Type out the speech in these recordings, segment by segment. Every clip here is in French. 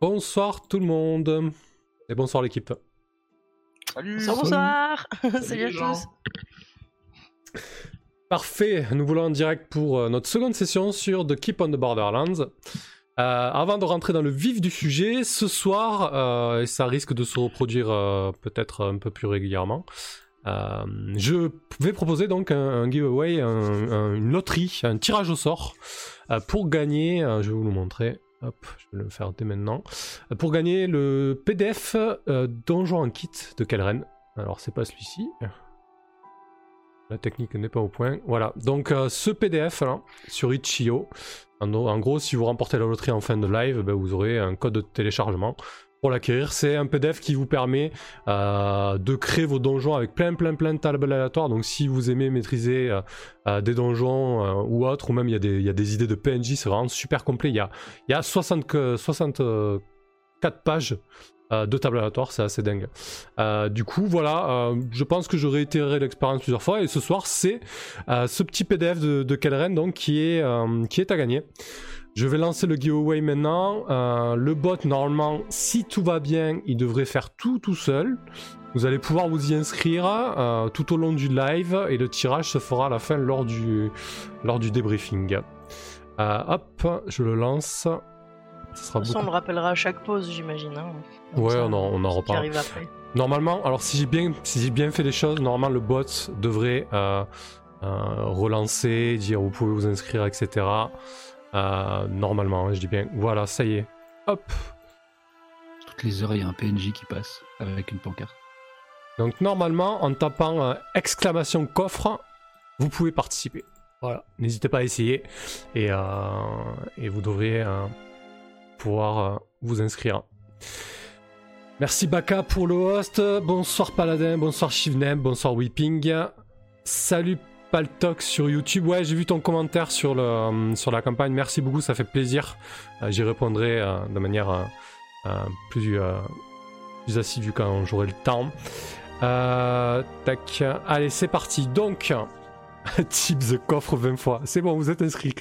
Bonsoir tout le monde. Et bonsoir l'équipe. Salut Bonsoir, bonsoir. Salut à tous. Parfait, nous voulons en direct pour euh, notre seconde session sur The Keep on the Borderlands. Euh, avant de rentrer dans le vif du sujet, ce soir, euh, et ça risque de se reproduire peut-être un peu plus régulièrement, je vais proposer donc un, giveaway, un- un- une loterie, un tirage au sort pour gagner, je vais vous le montrer, hop, je vais le faire dès maintenant, pour gagner le PDF Donjon en kit de Kelren. Alors c'est pas celui-ci. La technique n'est pas au point. Voilà, donc euh, ce PDF sur Itch.io, en, gros, si vous remportez la loterie en fin de live, ben, vous aurez un code de téléchargement pour l'acquérir. C'est un PDF qui vous permet euh, de créer vos donjons avec plein, plein, plein de tables aléatoires. Donc, si vous aimez maîtriser euh, des donjons ou autres, ou même il y, a des- idées de PNJ, c'est vraiment super complet. Il y a, il y a 60 que- 64 pages euh, de tables aléatoires, c'est assez dingue. Euh, du coup, voilà, euh, je pense que je réitérerai l'expérience plusieurs fois. Et ce soir, c'est ce petit PDF de, de donc, qui, est, qui est à gagner. Je vais lancer le giveaway maintenant. Le bot, normalement, si tout va bien, il devrait faire tout tout seul. Vous allez pouvoir vous y inscrire tout au long du live et le tirage se fera à la fin lors du, lors du débriefing. Hop, je le lance. Ce sera De toute façon, on le rappellera à chaque pause, j'imagine. hein. Ouais, ça, on en, on en reparle. arrive après. Normalement, alors si j'ai bien, si j'ai bien fait les choses, normalement le bot devrait euh, euh, relancer, dire vous pouvez vous inscrire, etc. Euh, normalement, hein, je dis bien. Voilà, ça y est. Hop. Toutes les heures, il y a un PNJ qui passe avec une pancarte. Donc normalement, en tapant euh, exclamation coffre, vous pouvez participer. Voilà, n'hésitez pas à essayer et, euh, et vous devrez euh, pouvoir euh, vous inscrire. Merci Baka pour le host. Bonsoir Paladin, bonsoir Shivnem, bonsoir Weeping. Salut Paltok sur YouTube. Ouais, j'ai vu ton commentaire sur, euh, la campagne. Merci beaucoup, ça fait plaisir. Euh, J'y répondrai de manière plus, assidue quand j'aurai le temps. Tac. Allez, c'est parti. Donc, Tips coffre 20 fois. C'est bon, vous êtes inscrit,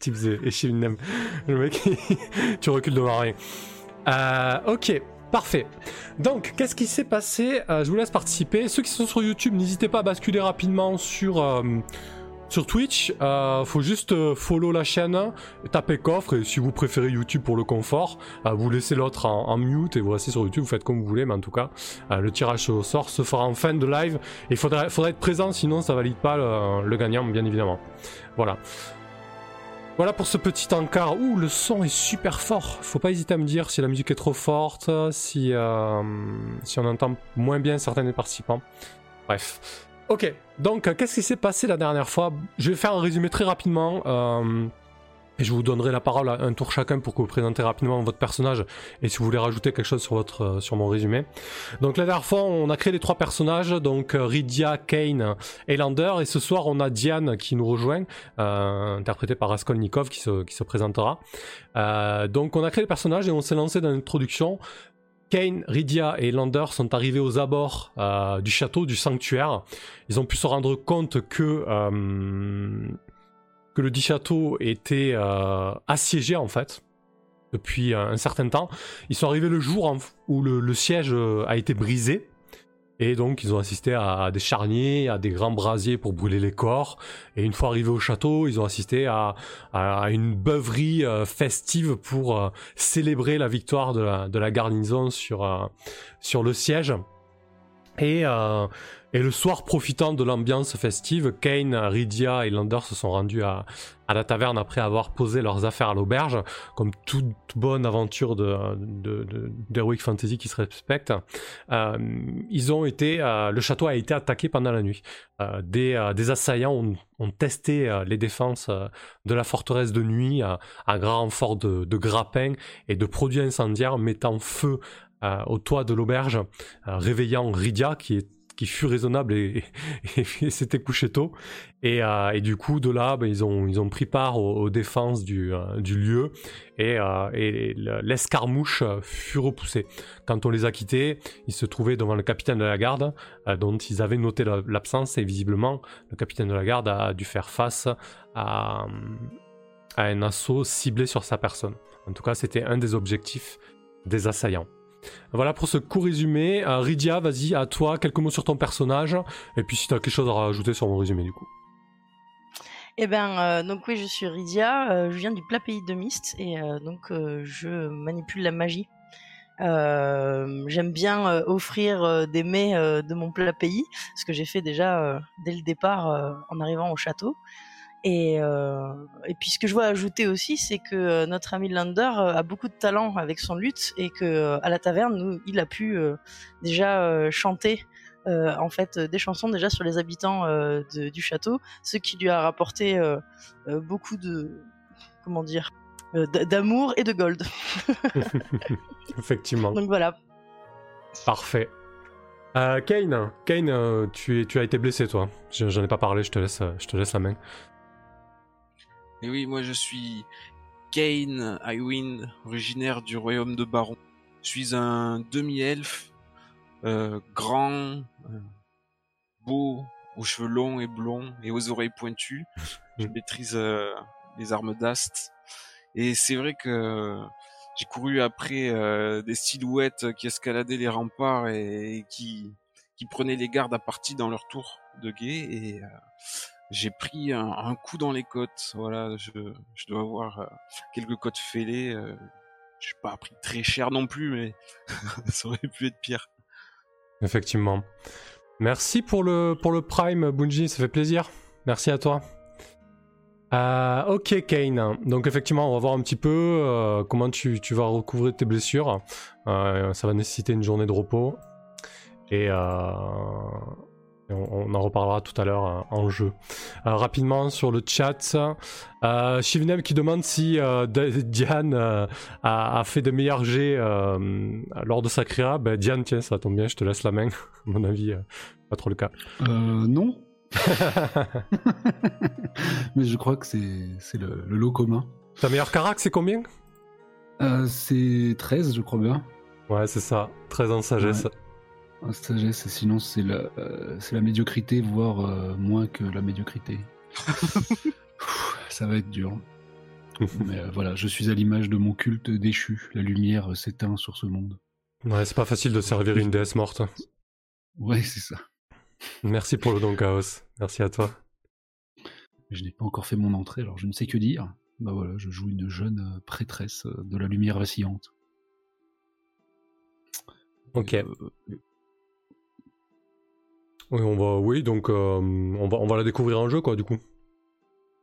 Tips et Shivnem. Le mec, tu recules devant rien. Euh, ok, parfait. Donc, qu'est-ce qui s'est passé? Euh, Je vous laisse participer. Ceux qui sont sur YouTube, n'hésitez pas à basculer rapidement sur, euh, sur Twitch. Euh, faut juste euh, follow la chaîne, taper coffre, et si vous préférez YouTube pour le confort, euh, vous laissez l'autre en, mute et vous restez sur YouTube, vous faites comme vous voulez, mais en tout cas, le tirage au sort se fera en fin de live. Et il faudra, être présent, sinon ça valide pas le, gagnant, bien évidemment. Voilà. Voilà pour ce petit encart. Ouh, le son est super fort. Faut pas hésiter à me dire si la musique est trop forte, si, si on entend moins bien certains des participants. Bref. Ok, donc euh, qu'est-ce qui s'est passé la dernière fois? Je vais faire un résumé très rapidement. euh, et je vous donnerai la parole à un tour chacun pour que vous présentez rapidement votre personnage et si vous voulez rajouter quelque chose sur, votre, euh, sur mon résumé. Donc la dernière fois, on a créé les trois personnages, donc euh, Rydia, Kane et Lander. Et ce soir, on a Diane qui nous rejoint, euh, interprétée par Raskolnikov qui se, qui se présentera. Donc on a créé les personnages et on s'est lancé dans l'introduction. Kane, Rydia et Lander sont arrivés aux abords euh, du château, du sanctuaire. Ils ont pu se rendre compte que, euh, le dit château était euh, assiégé en fait depuis un certain temps. Ils sont arrivés le jour où le, siège a été brisé. Et donc ils ont assisté à, des charniers, à des grands brasiers pour brûler les corps. Et une fois arrivés au château, ils ont assisté à, une beuverie euh, festive pour euh, célébrer la victoire de la, garnison sur, euh, sur le siège. Et, et le soir, profitant de l'ambiance festive, Kane, Rydia et Lander se sont rendus à, la taverne après avoir posé leurs affaires à l'auberge, comme toute bonne aventure de, de, d'Heroic Fantasy qui se respecte. Euh, ils ont été, euh, le château a été attaqué pendant la nuit. Euh, des, assaillants ont, testé les défenses de la forteresse de nuit à, grand renfort de, grappins et de produits incendiaires, mettant feu au toit de l'auberge, réveillant Rydia qui, est- fut raisonnable et, s'était couché tôt. Et, euh, et, du coup, de là, ben, ils, ont, pris part aux, défenses du, euh, du lieu et, euh, l'escarmouche fut repoussée. Quand on les a quittés, ils se trouvaient devant le capitaine de la garde, dont ils avaient noté l'absence et visiblement, le capitaine de la garde a dû faire face à un assaut ciblé sur sa personne. En tout cas, c'était un des objectifs des assaillants. Voilà pour ce court résumé. Euh, Rydia, vas-y, à toi, quelques mots sur ton personnage, et puis si tu as quelque chose à rajouter sur mon résumé du coup. Eh ben, euh, donc oui, je suis Rydia, euh, je viens du plat pays de Myst, et donc je manipule la magie. J'aime bien offrir des mets de mon plat pays, ce que j'ai fait déjà dès le départ en arrivant au château. Et, euh, et puis ce que je vois ajouter aussi, c'est que euh, notre ami Lander euh, a beaucoup de talent avec son luth et que à la taverne, nous, il a pu déjà chanter en fait des chansons déjà sur les habitants de, du château, ce qui lui a rapporté beaucoup de comment dire d'amour et de gold. Effectivement. Donc voilà. Parfait. Kane, Kane tu, es, tu as été blessé toi. J'en ai pas parlé, je te laisse, je te laisse la main. Et oui, moi je suis Kane Iwin, originaire du royaume de Baron. Je suis un demi-elfe, euh, grand, euh, beau, aux cheveux longs et blonds et aux oreilles pointues. Je maîtrise euh, les armes d'Ast. Et c'est vrai que j'ai couru après euh, des silhouettes qui escaladaient les remparts et, qui, qui prenaient les gardes à partie dans leur tour de guet. Et j'ai pris un, coup dans les côtes. Voilà, je, dois avoir euh, quelques côtes fêlées. Euh, je n'ai pas pris très cher non plus, mais ça aurait pu être pire. Effectivement. Merci pour le, pour le Prime, Bungie, ça fait plaisir. Merci à toi. Euh, ok, Kane. Donc, effectivement, on va voir un petit peu comment tu, tu, vas recouvrir tes blessures. ça va nécessiter une journée de repos. Et on, en reparlera tout à l'heure euh, en jeu. Euh, rapidement sur le chat, euh, qui demande si euh, Diane a, fait de meilleurs jets lors de sa créa. Ben, Diane, tiens, ça tombe bien, je te laisse la main. à mon avis, pas trop le cas. non. Mais je crois que c'est le, le, lot commun. Ta meilleure carac, c'est combien? C'est 13, je crois bien. Ouais, c'est ça. 13 en sagesse sagesse, sinon c'est la, euh, la médiocrité, voire euh, moins que la médiocrité. ça va être dur. Mais euh, voilà, je suis à l'image de mon culte déchu. La lumière s'éteint sur ce monde. Ouais, c'est pas facile de servir une déesse morte. Ouais, c'est ça. Merci pour le don chaos. Merci à toi. Je n'ai pas encore fait mon entrée, alors je ne sais que dire. Bah voilà, je joue une jeune prêtresse de la lumière vacillante. Ok. Oui, on va, oui, donc euh, on, va, on va la découvrir en jeu, quoi, du coup.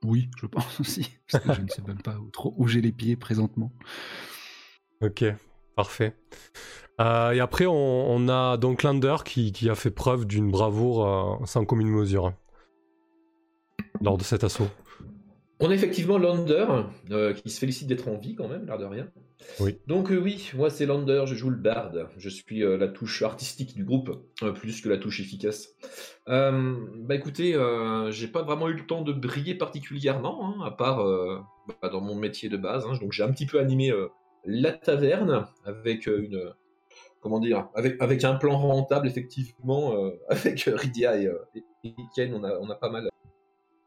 Oui, je pense aussi, parce que je ne sais même pas où, trop où j'ai les pieds présentement. Ok, parfait. Euh, et après, on, a donc Lander qui, qui, a fait preuve d'une bravoure euh, sans commune mesure lors de cet assaut. On a effectivement Lander, euh, qui se félicite d'être en vie quand même, l'air de rien. Oui. Donc euh, oui, moi c'est Lander, je joue le bard. Je suis euh, la touche artistique du groupe, plus que la touche efficace. bah écoutez, j'ai pas vraiment eu le temps de briller particulièrement, hein, à part bah, dans mon métier de base. Hein. donc j'ai un petit peu animé la taverne avec une... Comment dire avec, avec un plan rentable, effectivement, avec Rydia et, et, Ken, on a, on a pas mal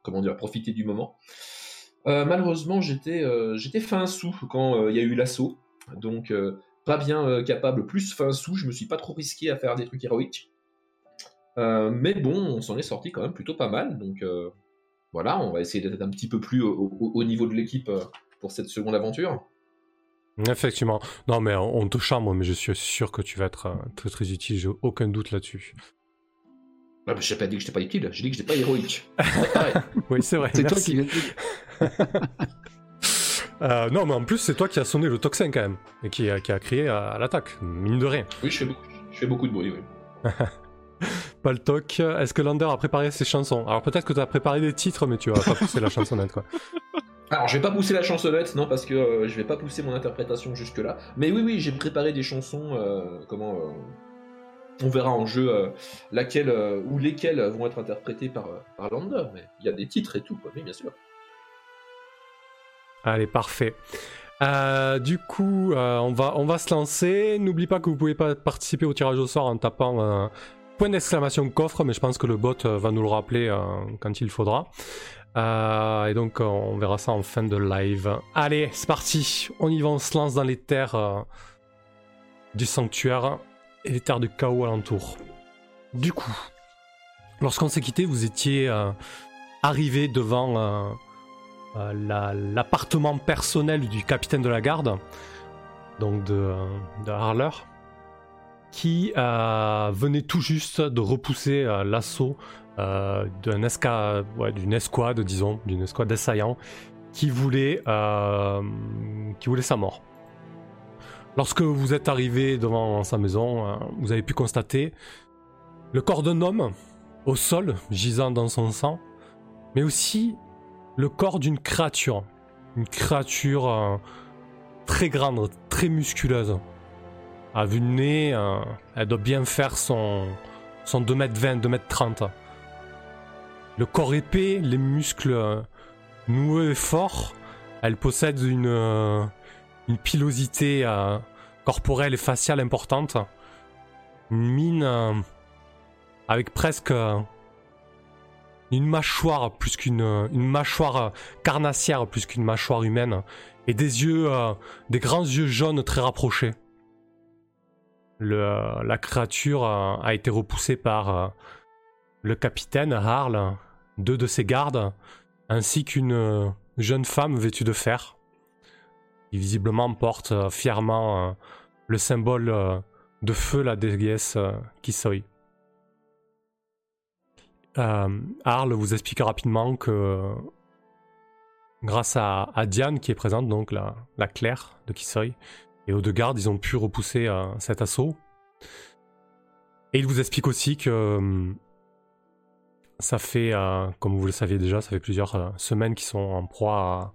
comment dire, profité du moment. Euh, malheureusement, j'étais euh, j'étais fin sous quand euh, il y a eu l'assaut, donc pas bien capable, plus fin sous, je me suis pas trop risqué à faire des trucs héroïques. mais bon, on s'en est sorti quand même plutôt pas mal, donc voilà, on va essayer d'être un petit peu plus au, niveau de l'équipe pour cette seconde aventure. Effectivement. Non, mais on te charme, mais je suis sûr que tu vas être très très utile, j'ai aucun doute là-dessus. Ah, je n'ai pas dit que j'étais pas utile, j'ai dit que j'étais pas héroïque. oui, c'est vrai. C'est toi qui euh, non, mais en plus, c'est toi qui as sonné le toxin quand même, et qui, a, qui a crié à, l'attaque, mine de rien. Oui, je fais beaucoup, je fais beaucoup de bruit, oui. pas le toc. Est-ce que Lander a préparé ses chansons? Alors peut-être que tu as préparé des titres, mais tu vas pas pousser la chansonnette, quoi. Alors je vais pas pousser la chansonnette, non, parce que euh, je vais pas pousser mon interprétation jusque-là. Mais oui, oui, j'ai préparé des chansons, euh, comment On verra en jeu euh, laquelle euh, ou lesquels vont être interprétés par, euh, par Lander, mais il y a des titres et tout, oui, bien sûr. Allez, parfait. Du coup, on, va, se lancer. N'oublie pas que vous pouvez pas participer au tirage au sort en tapant point d'exclamation coffre, mais je pense que le bot va nous le rappeler quand il faudra. Et donc, on verra ça en fin de live. Allez, c'est parti. On y va, on se lance dans les terres du sanctuaire et les terres de chaos alentour. Du coup, lorsqu'on s'est quitté, vous étiez euh, arrivé devant euh, euh, la- l'appartement personnel du capitaine de la garde, donc de, Harler, qui venait tout juste de repousser l'assaut d'une escouade, disons, d'une escouade d'assaillants qui voulait sa mort. Lorsque vous êtes arrivé devant sa maison, euh, vous avez pu constater le corps d'un homme au sol, gisant dans son sang, mais aussi le corps d'une créature. Une créature euh, très grande, très musculeuse. À vue de nez, euh, elle doit bien faire son, son 2m20, 2m30. Le corps épais, les muscles euh, noueux et forts, elle possède une, une pilosité euh, corporelle et faciale importante. Une mine euh, avec presque euh, une mâchoire plus qu'une une mâchoire carnassière plus qu'une mâchoire humaine et des yeux des grands yeux jaunes très rapprochés. La créature a été repoussée par le capitaine Harl, deux de ses gardes, ainsi qu'une jeune femme vêtue de fer, qui visiblement porte euh, fièrement euh, le symbole euh, de feu la déesse Kisoi. Euh, Arl vous explique rapidement que grâce à, Diane qui est présente, donc la, la Claire de Kisoi, et aux deux gardes, ils ont pu repousser cet assaut. Et il vous explique aussi que ça fait, comme vous le saviez déjà, ça fait plusieurs semaines qu'ils sont en proie à,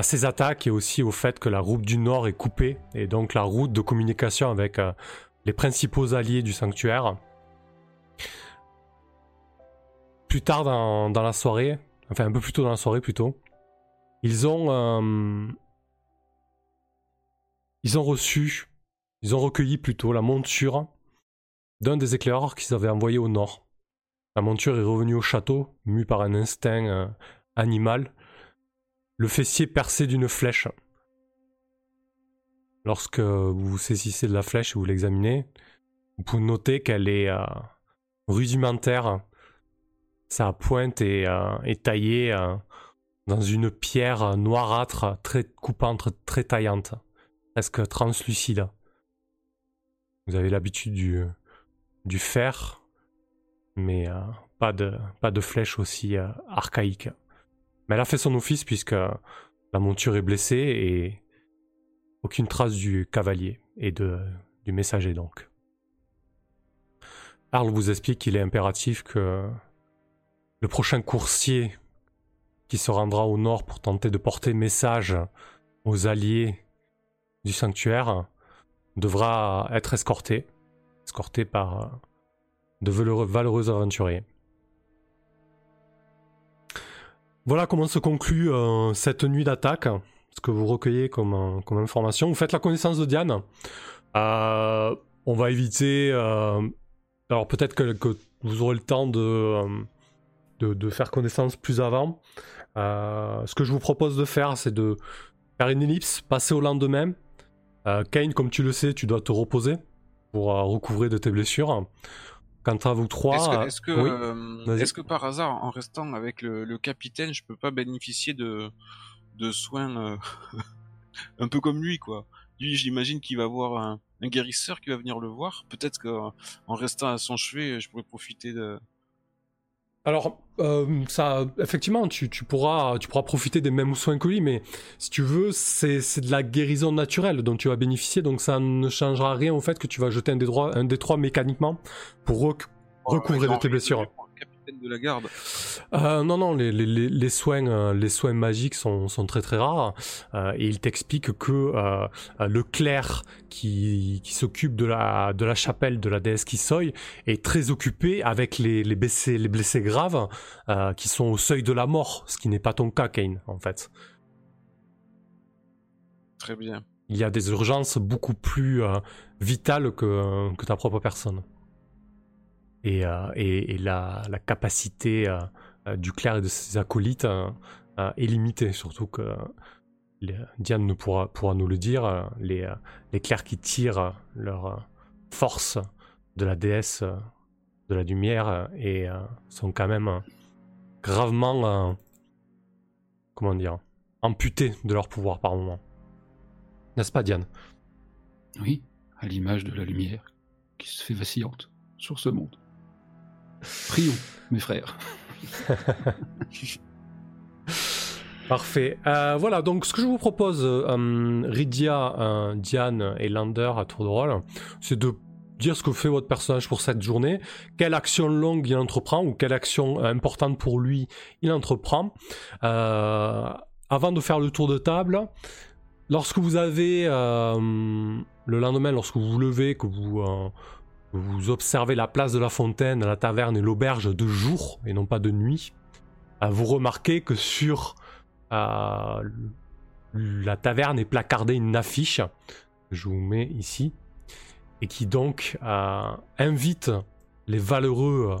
à ces attaques et aussi au fait que la route du Nord est coupée, et donc la route de communication avec euh, les principaux alliés du sanctuaire. Plus tard dans, la soirée, enfin un peu plus tôt dans la soirée plutôt, ils ont euh, ils ont reçu, ils ont recueilli plutôt la monture d'un des éclaireurs qu'ils avaient envoyé au nord. La monture est revenue au château, mue par un instinct euh, animal, le fessier percé d'une flèche. Lorsque vous saisissez de la flèche et vous l'examinez, vous pouvez noter qu'elle est euh, rudimentaire. Sa pointe est, euh, taillée euh, dans une pierre noirâtre, très coupante, très taillante, presque translucide. Vous avez l'habitude du, du fer, mais pas, de, flèche aussi archaïque. Mais elle a fait son office puisque la monture est blessée et aucune trace du cavalier et du messager donc. Arl vous explique qu'il est impératif que le prochain coursier qui se rendra au nord pour tenter de porter message aux alliés du sanctuaire devra être escorté, escorté par euh, de valeureux aventuriers. Voilà comment se conclut euh, cette nuit d'attaque, ce que vous recueillez comme, euh, information. Vous faites la connaissance de Diane. Euh, on va éviter... alors peut-être que, vous aurez le temps de, de, faire connaissance plus avant. Ce que je vous propose de faire, c'est de faire une ellipse, passer au lendemain. Kane, comme tu le sais, tu dois te reposer pour recouvrer de tes blessures. Quant à vous trois, Est-ce que, euh, est-ce que, oui. euh, est-ce que par hasard, en restant avec le, le capitaine, je peux pas bénéficier de, de soins euh, un peu comme lui, quoi? Lui, j'imagine qu'il va avoir un, un guérisseur qui va venir le voir. Peut-être qu'en en restant à son chevet, je pourrais profiter de. Alors, euh, ça, effectivement, tu, tu pourras, tu pourras profiter des mêmes soins que lui, mais si tu veux, c'est c'est de la guérison naturelle dont tu vas bénéficier, donc ça ne changera rien au fait que tu vas jeter un des, droits, un des trois mécaniquement pour rec- recouvrer de tes blessures. Capitaine de la garde. Euh, non, non, les, les- les- les soins, euh, les soins magiques sont, sont très très rares. Euh, et il t'explique que euh, le clerc qui, qui s'occupe de la, de la chapelle de la déesse Kisoy est très occupé avec les, les, blessés, les blessés graves qui sont au seuil de la mort, ce qui n'est pas ton cas, Kane, en fait. Très bien. Il y a des urgences beaucoup plus vitales que, que ta propre personne. Et, euh, et, la, capacité euh, du clerc et de ses acolytes euh, est limitée, surtout que Diane ne pourra, nous le dire, les, les clercs qui tirent leur force de la déesse de la lumière sont quand même gravement, comment dire, amputés de leur pouvoir par moment. N'est-ce pas, Diane? Oui, à l'image de la lumière qui se fait vacillante sur ce monde. Prions, mes frères. Parfait. Euh, voilà, donc ce que je vous propose, euh, Rydia, euh, Diane et Lander à tour de rôle, c'est de dire ce que fait votre personnage pour cette journée, quelle action longue il entreprend ou quelle action importante pour lui il entreprend. Avant de faire le tour de table, lorsque vous avez le lendemain, lorsque vous vous levez, que vous, vous observez la place de la fontaine, la taverne et l'auberge de jour et non pas de nuit, euh, vous remarquez que sur euh, la taverne est placardée une affiche que je vous mets ici et qui donc euh, invite les valeureux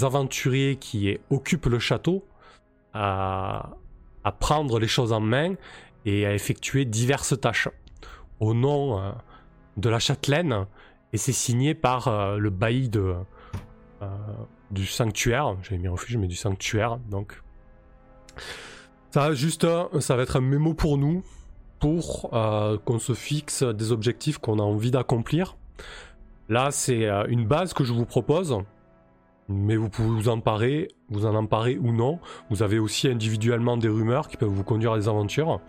aventuriers qui occupent le château à, à prendre les choses en main et à effectuer diverses tâches. Au nom de la châtelaine et c'est signé par euh, le bailli de, euh, du sanctuaire. J'avais mis refuge, mais du sanctuaire. Donc, ça, juste, ça va être un mémo pour nous, pour euh, qu'on se fixe des objectifs qu'on a envie d'accomplir. Là, c'est une base que je vous propose, mais vous pouvez vous emparer, vous en emparer ou non. Vous avez aussi individuellement des rumeurs qui peuvent vous conduire à des aventures.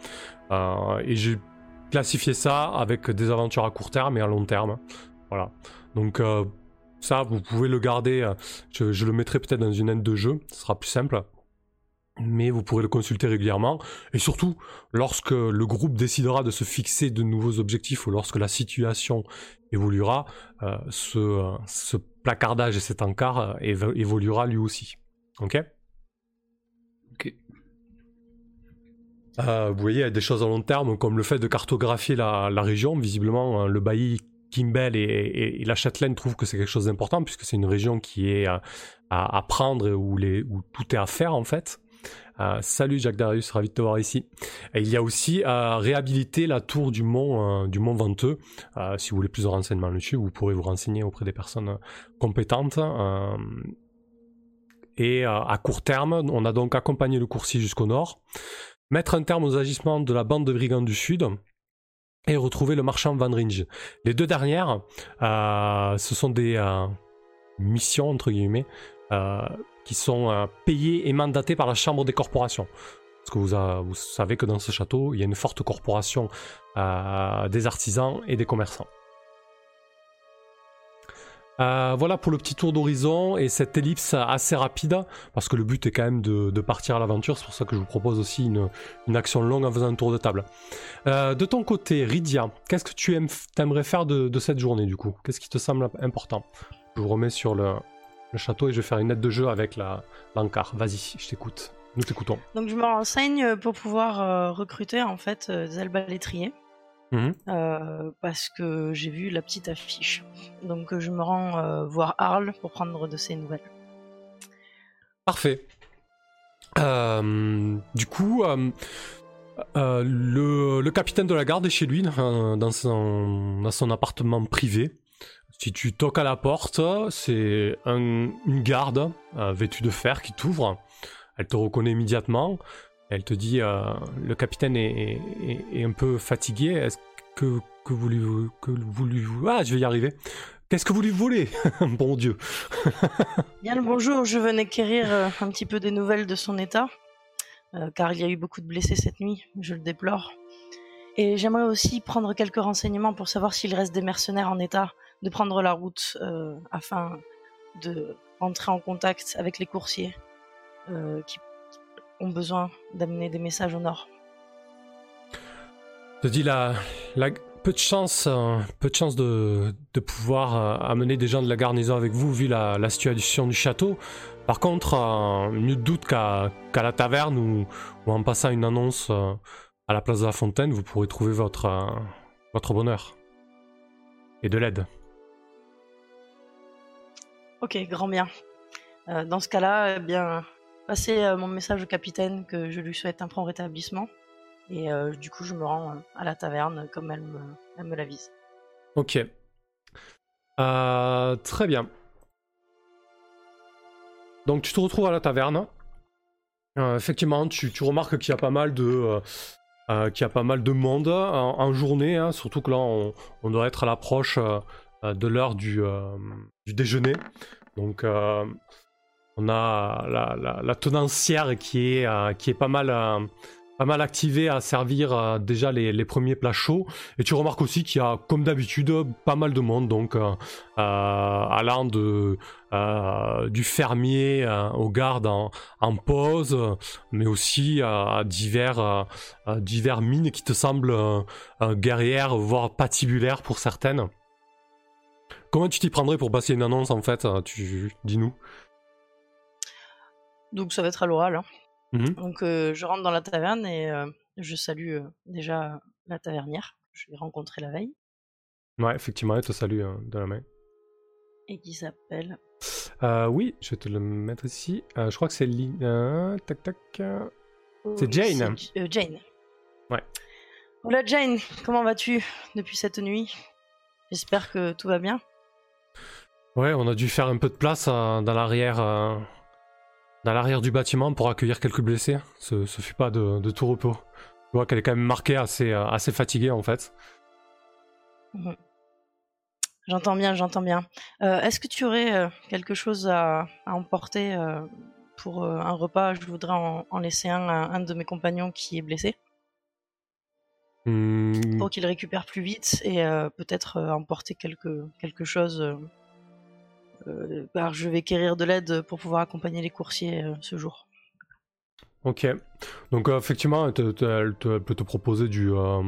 Et j'ai classifié ça avec des aventures à court terme et à long terme. Voilà. Donc euh, ça, vous pouvez le garder. euh, Je, je le mettrai peut-être dans une aide de jeu, ce sera plus simple. Mais vous pourrez le consulter régulièrement. Et surtout, lorsque le groupe décidera de se fixer de nouveaux objectifs ou lorsque la situation évoluera, euh, ce, ce placardage et cet encart évo- évoluera lui aussi. Ok? Ok. Euh, vous voyez, il y a des choses à long terme, comme le fait de cartographier la, la région. Visiblement, le bailli Kimbell et, et- et la châtelaine trouvent que c'est quelque chose d'important, puisque c'est une région qui est euh, à, prendre, où, les, où tout est à faire, en fait. Euh, salut Jacques Darius, ravi de te voir ici. Et il y a aussi à réhabiliter la tour du mont, euh, du mont Venteux. Euh, si vous voulez plus de renseignements dessus, vous pourrez vous renseigner auprès des personnes euh, compétentes. Euh, et euh, à court terme, on a donc accompagné le coursier jusqu'au nord, mettre un terme aux agissements de la bande de brigands du sud et retrouver le marchand Van Ringe. Les deux dernières, euh, ce sont des euh, missions, entre guillemets, euh, qui sont payées et mandatées par la Chambre des corporations. Parce que vous, savez que dans ce château, il y a une forte corporation des artisans et des commerçants. Euh, voilà pour le petit tour d'horizon et cette ellipse assez rapide, parce que le but est quand même de, partir à l'aventure, c'est pour ça que je vous propose aussi une, action longue en faisant un tour de table. Euh, de ton côté, Rydia, qu'est-ce que tu aimes, aimerais faire de, cette journée du coup? Qu'est-ce qui te semble important? Je vous remets sur le, château et je vais faire une aide de jeu avec l'encart. Vas-y, je t'écoute. Nous t'écoutons. Donc je me renseigne pour pouvoir euh, recruter en fait des albalétriers. Mhm. euh, parce que j'ai vu la petite affiche. Donc je me rends euh, voir Arles pour prendre de ses nouvelles. Parfait. Euh, du coup, le, le capitaine de la garde est chez lui, dans, son, dans son appartement privé. Si tu toques à la porte, c'est un- une garde vêtue de fer qui t'ouvre. Elle te reconnaît immédiatement. Elle te dit euh, le capitaine est, un peu fatigué. Est-ce que, que voulez-vous que voulez-vous Ah, je vais y arriver. Qu'est-ce que vous lui voulez Bon Dieu. Bien le bonjour, je venais quérir euh, un petit peu des nouvelles de son état, euh, car il y a eu beaucoup de blessés cette nuit, je le déplore. Et j'aimerais aussi prendre quelques renseignements pour savoir s'il reste des mercenaires en état de prendre la route afin de entrer en contact avec les coursiers qui ont besoin d'amener des messages au nord. Je te dis la, la peu de chance, euh, peu de chance de, de pouvoir euh, amener des gens de la garnison avec vous vu la, la situation du château. Par contre, euh, nul doute qu'à la taverne ou, ou en passant une annonce euh, à la place de la fontaine, vous pourrez trouver votre, votre bonheur. Et de l'aide. Ok, grand bien. Dans ce cas-là, eh bien, passez euh, mon message au capitaine que je lui souhaite un prompt rétablissement. Et euh, du coup, je me rends euh, à la taverne comme elle me, elle me l'avise. Ok. Très bien. Donc tu te retrouves à la taverne. Effectivement, tu, tu remarques qu'il y a pas mal de, a pas mal de monde en, journée, hein, surtout que là on, doit être à l'approche de l'heure du, du déjeuner. Donc on a la, tenancière qui est, euh, euh, pas mal activée à servir euh, déjà les, premiers plats chauds. Et tu remarques aussi qu'il y a, comme d'habitude, pas mal de monde, donc allant du fermier au garde en, pause, mais aussi à divers, mines qui te semblent guerrières, voire patibulaires pour certaines. Comment tu t'y prendrais pour passer une annonce en fait? Tu dis-nous. Donc ça va être à l'oral. hein. Mhm. Donc euh, je rentre dans la taverne et euh, je salue euh, déjà la tavernière que je l'ai rencontrée la veille Ouais, effectivement, elle te salue euh, de la main. et qui s'appelle? Oui, je vais te le mettre ici. Je crois que c'est Li- euh, tac tac. euh, C'est Jane. Jane. Ouais. Hola Jane, comment vas-tu depuis cette nuit? J'espère que tout va bien. Ouais, on a dû faire un peu de place euh, dans l'arrière, euh, dans l'arrière du bâtiment pour accueillir quelques blessés. Ce, ce fut pas de, de tout repos. Tu vois qu'elle est quand même marquée, assez, euh, assez fatiguée en fait. J'entends bien, j'entends bien. Euh, Est-ce que tu aurais euh, quelque chose à, à emporter euh, pour un repas? Je voudrais en, en laisser un à un de mes compagnons qui est blessé Hmm, pour qu'il récupère plus vite et peut-être emporter quelque, quelque chose. Euh, car je vais quérir de l'aide pour pouvoir accompagner les coursiers euh, ce jour. ok. Donc euh, effectivement, elle, te- te- elle te- elle peut te proposer du, euh,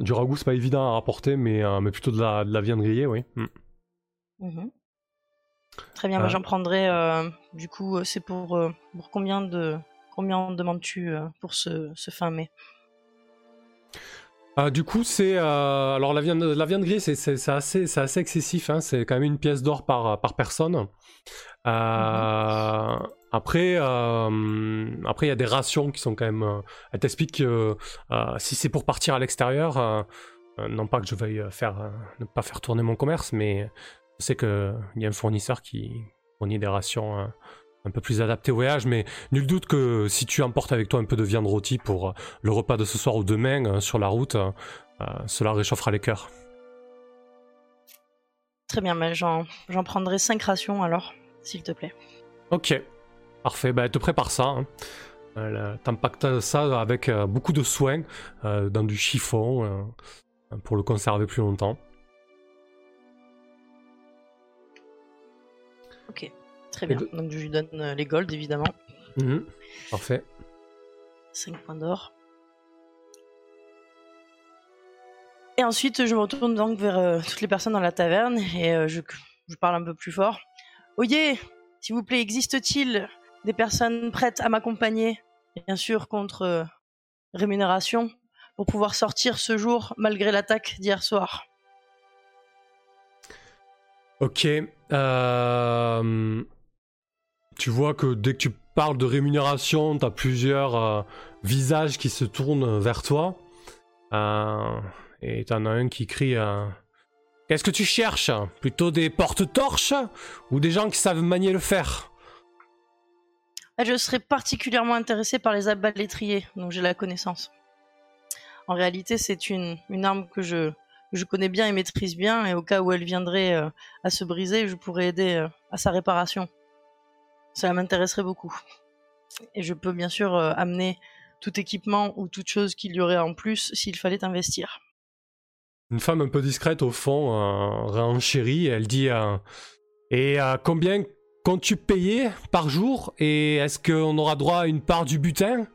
du ragoût, c'est pas évident à rapporter, mais, euh, mais plutôt de la, de la viande grillée, oui. Hmm. Mhm. Très bien, bah, Euh. j'en prendrai. du coup, c'est pour, pour combien de combien demandes-tu pour ce, ce fin mai? Ah, du coup, c'est euh, alors la viande, la viande grillée, c'est, assez, c'est assez excessif. hein, C'est quand même une pièce d'or par, par personne. Euh, Après, euh, après, il y a des rations qui sont quand même. elle t'explique que si c'est pour partir à l'extérieur, non pas que je veuille faire, ne pas faire tourner mon commerce, mais je sais que il y a un fournisseur qui fournit des rations. Un peu plus adaptées au voyage, mais nul doute que si tu emportes avec toi un peu de viande rôtie pour euh, le repas de ce soir ou demain euh, sur la route, euh, euh, cela réchauffera les cœurs. Très bien, mais j'en j'en prendrai 5 rations alors, s'il te plaît. Ok, parfait. Bah, elle te prépare ça. Hein. Euh, ça avec euh, beaucoup de soin euh, dans du chiffon pour le conserver plus longtemps. Très bien. Donc je lui donne euh, les golds évidemment, Mhm. Parfait. 5 points d'or. Et ensuite, je me retourne donc vers euh, toutes les personnes dans la taverne et euh, je, je parle un peu plus fort. Oyez, s'il vous plaît, existe-t-il des personnes prêtes à m'accompagner, bien sûr contre euh, rémunération, pour pouvoir sortir ce jour malgré l'attaque d'hier soir? Ok. euh, Tu vois que dès que tu parles de rémunération, tu as plusieurs euh, visages qui se tournent vers toi. Euh, et t'en as un qui crie euh, Qu'est-ce que tu cherches? Plutôt des porte-torches ou des gens qui savent manier le fer? Je serais particulièrement intéressée par les abalétriers, dont j'ai la connaissance. En réalité, c'est une, arme que je, connais bien et maîtrise bien, et au cas où elle viendrait à se briser, je pourrais aider à sa réparation. Cela m'intéresserait beaucoup. Et je peux bien sûr euh, amener tout équipement ou toute chose qu'il y aurait en plus s'il fallait investir. Une femme un peu discrète au fond euh, renchérit elle dit Et combien comptes-tu payer par jour et est-ce qu'on aura droit à une part du butin?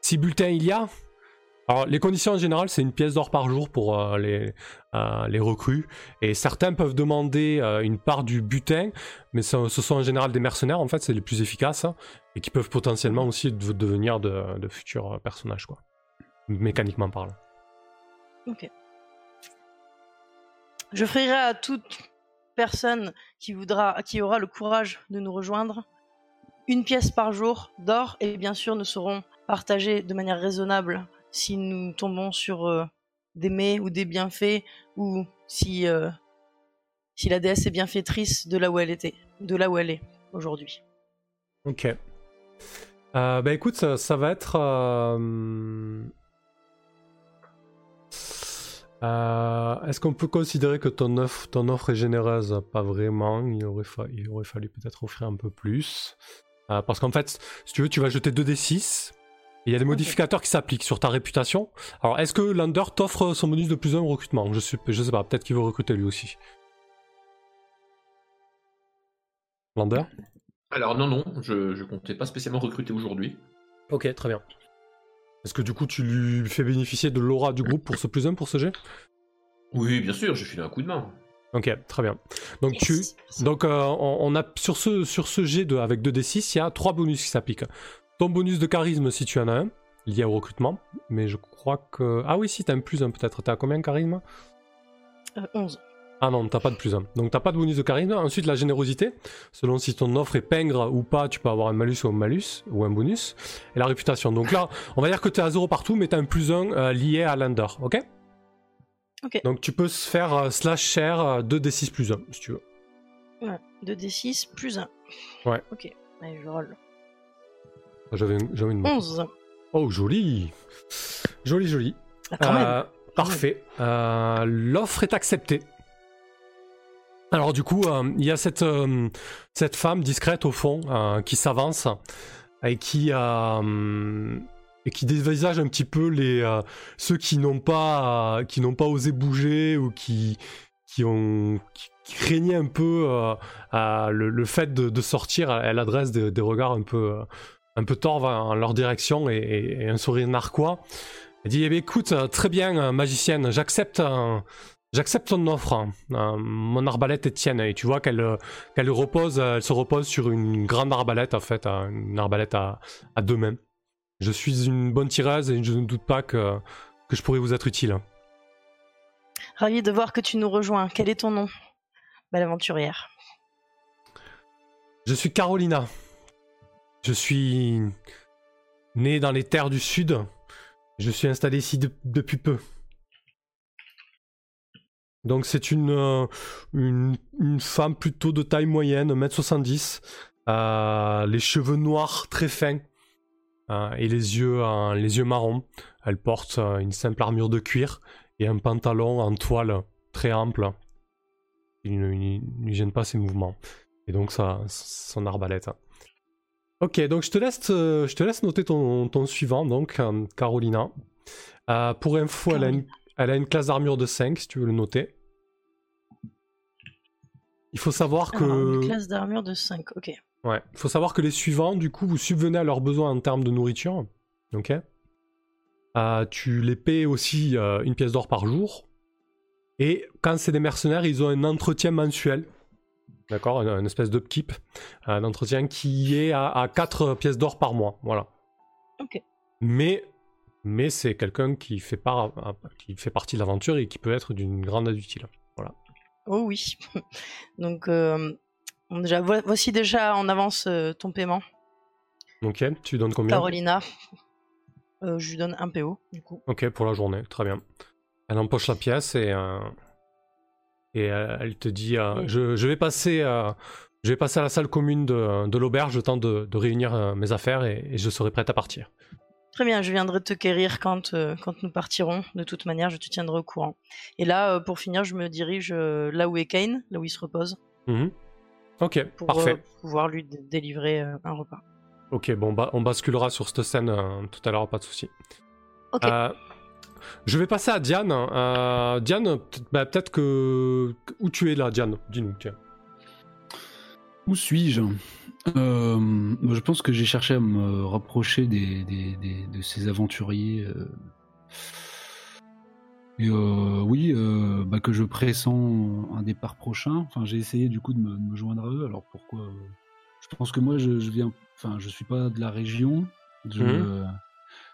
Si butin il y a? Alors, les conditions en général, c'est une pièce d'or par jour pour euh, les, euh, les recrues. Et certains peuvent demander euh, une part du butin, mais ce, sont en général des mercenaires, en fait, c'est les plus efficaces, hein, et qui peuvent potentiellement aussi de- devenir de, futurs personnages, quoi. Mécaniquement parlant. Ok. Je ferai à toute personne qui voudra, qui aura le courage de nous rejoindre, une pièce par jour d'or, et bien sûr, nous serons partagés de manière raisonnable si nous tombons sur euh, des mets ou des bienfaits, ou si, euh, si la déesse est bienfaitrice de là où elle était, de là où elle est aujourd'hui. Ok. Euh, bah écoute, ça, va être. euh, Est-ce qu'on peut considérer que ton offre, est généreuse? Pas vraiment. Il aurait, il aurait fallu peut-être offrir un peu plus. Parce qu'en fait, si tu veux, tu vas jeter 2d6. Il y a des modificateurs qui s'appliquent sur ta réputation. Alors, est-ce que Lander t'offre son bonus de plus 1 au recrutement je, suis, je sais pas, peut-être qu'il veut recruter lui aussi. Lander? Alors non, non, je, je comptais pas spécialement recruter aujourd'hui. Ok, très bien. Est-ce que du coup tu lui fais bénéficier de l'aura du groupe pour ce plus 1 pour ce jet Oui, bien sûr, j'ai filé un coup de main. Ok, très bien. Donc tu, donc euh, on, on a sur ce sur ce jet de avec 2d6, il y a trois bonus qui s'appliquent. Ton bonus de charisme si tu en as un lié au recrutement, mais je crois que ah oui si t'as un plus 1 peut-être. T'as combien de charisme? Euh, 11. Ah non, t'as pas de plus 1. Donc t'as pas de bonus de charisme. Ensuite, la générosité. Selon si ton offre est pingre ou pas, tu peux avoir un malus ou un malus, ou un bonus. Et la réputation. Donc là, on va dire que t'es à 0 partout, mais t'as un plus 1 euh, lié à Lander, ok? Ok. Donc tu peux se faire euh, slash share euh, 2d6 plus 1, si tu veux. Ouais. 2d6 plus 1. Ouais. Ok. Allez, je roll. J'avais une, j'avais une... 11. Oh, joli Joli, joli. Ah, quand même. Euh, parfait. Euh, L'offre est acceptée. Alors du coup, euh, il y a cette, cette femme discrète au fond qui s'avance et qui, et qui dévisage un petit peu les, ceux qui n'ont pas, qui n'ont pas osé bouger ou qui, qui, ont, qui, qui craignaient un peu le, le fait de, de sortir. Elle adresse des, des regards un peu, un peu torves en leur direction et, un sourire narquois. Elle dit, eh bien, écoute, très bien, magicienne, j'accepte j'accepte ton offre. Euh, mon arbalète est tienne. Et tu vois qu'elle qu'elle repose, elle se repose sur une grande arbalète, en fait, une arbalète à, à deux mains. Je suis une bonne tireuse et je ne doute pas que, que je pourrais vous être utile. Ravi de voir que tu nous rejoins. Quel est ton nom? Belle aventurière. Je suis Carolina. Je suis né dans les terres du Sud. Je suis installé ici de- depuis peu. Donc c'est une, euh, une, femme plutôt de taille moyenne, 1m70, euh, les cheveux noirs très fins euh, et les yeux, les yeux marrons. Elle porte une simple armure de cuir et un pantalon en toile très ample. Il ne gêne pas ses mouvements. Et donc ça, son arbalète. Ok, donc je te laisse, euh, je te laisse noter ton, ton suivant, donc euh, Carolina. Euh, pour info, elle a, une, elle a une classe d'armure de 5, si tu veux le noter. Il faut savoir que... Alors, une classe d'armure de 5, ok. Ouais, il faut savoir que les suivants, du coup, vous subvenez à leurs besoins en termes de nourriture. Ok Euh, Tu les payes aussi euh, une pièce d'or par jour. Et quand c'est des mercenaires, ils ont un entretien mensuel. D'accord un, un espèce d'upkeep. Un entretien qui est à, à 4 pièces d'or par mois. Voilà. Ok. Mais, mais c'est quelqu'un qui, fait part- qui fait partie de l'aventure et qui peut être d'une grande aide utile. Oh oui. Donc, euh, déjà, voici déjà en avance euh, ton paiement. Ok, tu donnes combien? Carolina. Euh, je lui donne un PO, du coup. Ok, pour la journée, très bien. Elle empoche la pièce et, euh, et euh, elle te dit euh, Mm. je, je vais passer, euh, je vais passer à la salle commune de, de l'auberge, le temps de, de réunir euh, mes affaires et, et je serai prête à partir. Très bien, je viendrai te quérir quand, quand nous partirons. De toute manière, je te tiendrai au courant. Et là, pour finir, je me dirige là où est Kane, là où il se repose, Mhm. Ok, pour parfait. euh, pouvoir lui délivrer un repas. Ok, bon, bah, on basculera sur cette scène tout à l'heure, pas de souci. Ok. Je vais passer à Diane. Euh, Diane, bah, peut-être que... Où tu es là, Diane? Dis-nous, tiens. Où suis-je? Euh, Je pense que j'ai cherché à me rapprocher des, des- des- de ces aventuriers. euh. Et euh, oui, euh, bah, que je pressens un départ prochain. Enfin, j'ai essayé du coup de me, de me joindre à eux. Alors pourquoi? Je pense que moi, je, je viens. Enfin, je suis pas de la région. Je- Mhm.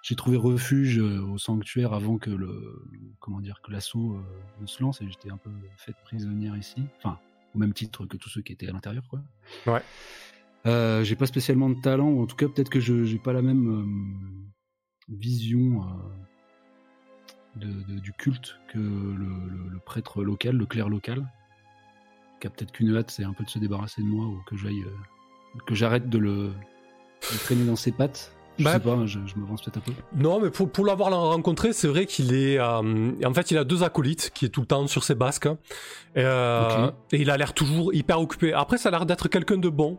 J'ai trouvé refuge euh, au sanctuaire avant que le comment dire que l'assaut euh, ne se lance et j'étais un peu faite prisonnière ici. Enfin, au même titre que tous ceux qui étaient à l'intérieur, quoi. Ouais. Euh, j'ai pas spécialement de talent, ou en tout cas peut-être que je j'ai pas la même euh, vision euh, de, de- du culte que le, le- le prêtre local, le clerc local, qui a peut-être qu'une hâte, c'est un peu de se débarrasser de moi ou que j'aille, que j'arrête de le, de traîner dans ses pattes. Je Bah, sais pas, je, je m'avance peut-être un peu. Non, mais pour, pour l'avoir rencontré, c'est vrai qu'il est. euh, en fait, il a deux acolytes qui est tout le temps sur ses basques. Et, euh, et il a l'air toujours hyper occupé. Après, ça a l'air d'être quelqu'un de bon.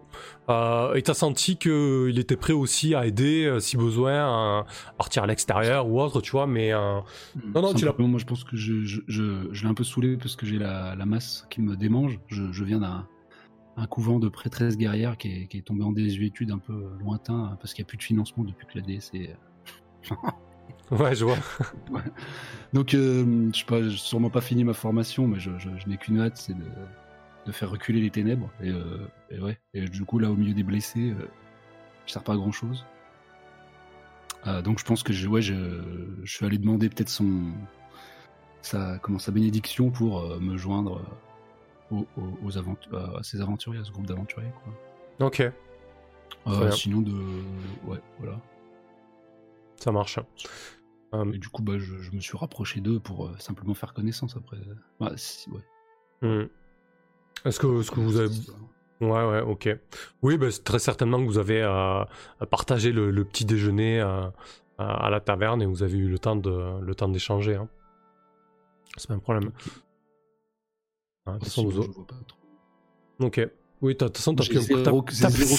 Euh, et t'as senti qu'il était prêt aussi à aider euh, si besoin, à partir à l'extérieur ou autre, tu vois. Mais euh, Non, non, tu l'as- moi je pense que je, je, je, l'ai un peu saoulé parce que j'ai la, la masse qui me démange. Je viens d'un un couvent de prêtresses guerrières qui est, qui est tombé en désuétude un peu lointain parce qu'il n'y a plus de financement depuis que la DS est. ouais, je vois. Donc, euh, je sais pas, j'ai sûrement pas fini ma formation, mais je, je, je n'ai qu'une hâte, c'est de, de faire reculer les ténèbres. Et, euh, et ouais, et du coup, là, au milieu des blessés, euh, je sers pas à grand chose. donc, je pense que je, ouais, je, je suis allé demander peut-être son, sa, comment, sa bénédiction pour euh, me joindre euh, aux, aux, aventu- à ces aventuriers, à ce groupe d'aventuriers. Quoi. Ok, Euh, sinon, de, ouais, voilà. ça marche. Euh, Et du coup, bah, je, je me suis rapproché d'eux pour euh, simplement faire connaissance après. Bah, si, ouais. hmm. Est-ce que, que vous avez. Ouais, ouais, ok. Oui, bah, très certainement que vous avez euh, partagé le, le petit déjeuner euh, à à la taverne et vous avez eu le temps de le temps d'échanger. Hein. C'est pas un problème. Pas trop. Ok. Oui, de toute façon, t'as plus un zéro,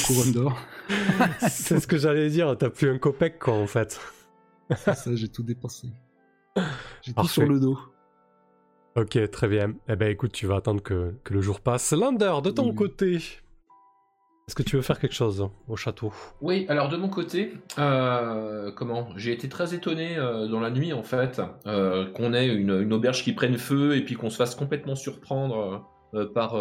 couronne d'or. C'est ce que j'allais dire, t'as plus un copec, quoi, en fait. C'est ça, j'ai tout dépensé. J'ai tout sur le dos. Ok, très bien. Eh ben, écoute, tu vas attendre que, que le jour passe. Lander, de ton Oui. côté, est-ce que tu veux faire quelque chose au château? Oui, alors de mon côté, euh, comment? J'ai été très étonné euh, dans la nuit en fait euh, qu'on ait une, une auberge qui prenne feu et puis qu'on se fasse complètement surprendre par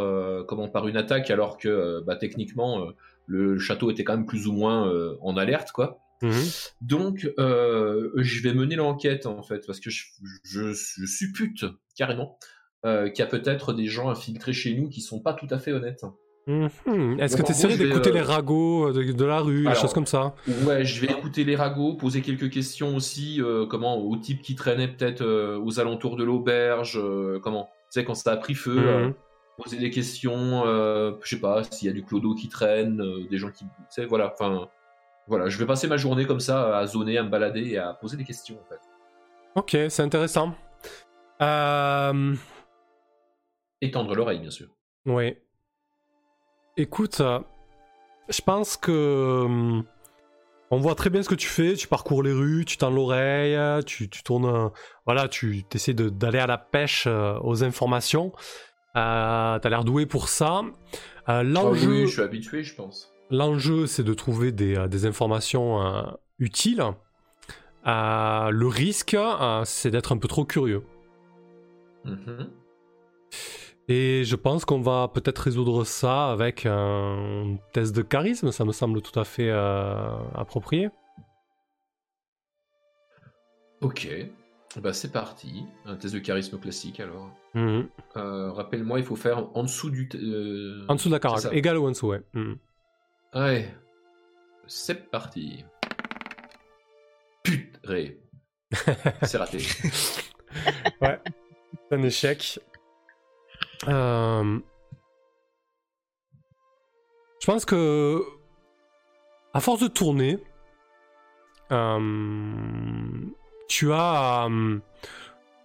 comment par une attaque alors que bah, techniquement le château était quand même plus ou moins en alerte quoi. Mhm. Donc je vais mener l'enquête en fait parce que je, je, je suppute carrément qu'il y a peut-être des gens infiltrés chez nous qui sont pas tout à fait honnêtes. Mhm. Est-ce que tu essaierais d'écouter euh, les ragots de, de la rue, des choses comme ça? Ouais, je vais écouter les ragots, poser quelques questions aussi, euh, comment aux types qui traînaient peut-être euh, aux alentours de l'auberge, euh, comment, tu sais quand ça a pris feu, Mhm. euh, poser des questions, euh, je sais pas s'il y a du clodo qui traîne, euh, des gens qui, tu sais, voilà, enfin, voilà, je vais passer ma journée comme ça à zoner, à me balader et à poser des questions en fait. Ok, c'est intéressant. Euh... Étendre l'oreille bien sûr. Oui. Écoute, euh, je pense que euh, on voit très bien ce que tu fais. Tu parcours les rues, tu tends l'oreille, tu, tu tournes, euh, voilà, tu essaies d'aller à la pêche euh, aux informations. Euh, T'as l'air doué pour ça. Euh, Ah L'enjeu, oui, je suis habitué, je pense. l'enjeu, c'est de trouver des, des informations utiles. Le risque, c'est d'être un peu trop curieux. Mhm. Et je pense qu'on va peut-être résoudre ça avec un test de charisme, ça me semble tout à fait euh, approprié. Ok, bah c'est parti, un test de charisme classique alors. Mhm. Euh, Rappelle-moi, il faut faire en dessous du. euh, En dessous de la carac, égal ou en dessous, ouais. Mhm. Ouais. C'est parti. Putré. C'est raté. ouais, un échec. Euh, Je pense que, à force de tourner, euh, tu as, euh,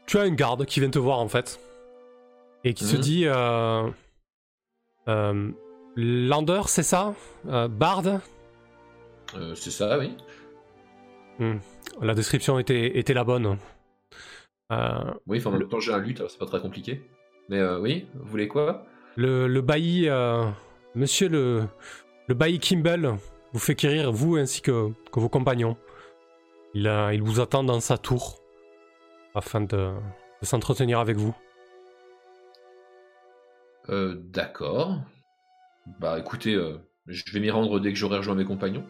tu as une garde qui vient te voir en fait et qui se Mhm. dit, Lander, c'est ça, Bard? C'est ça, oui. La description était, était la bonne. Oui, enfin, en même temps, j'ai un lutte, c'est pas très compliqué. Mais euh, oui, vous voulez quoi? Le, le bailli, euh, Monsieur le, le bailli Kimball vous fait quérir, vous ainsi que, que vos compagnons. Il, a- il vous attend dans sa tour afin de, de s'entretenir avec vous. Euh, D'accord. Bah écoutez, euh, je vais m'y rendre dès que j'aurai rejoint mes compagnons.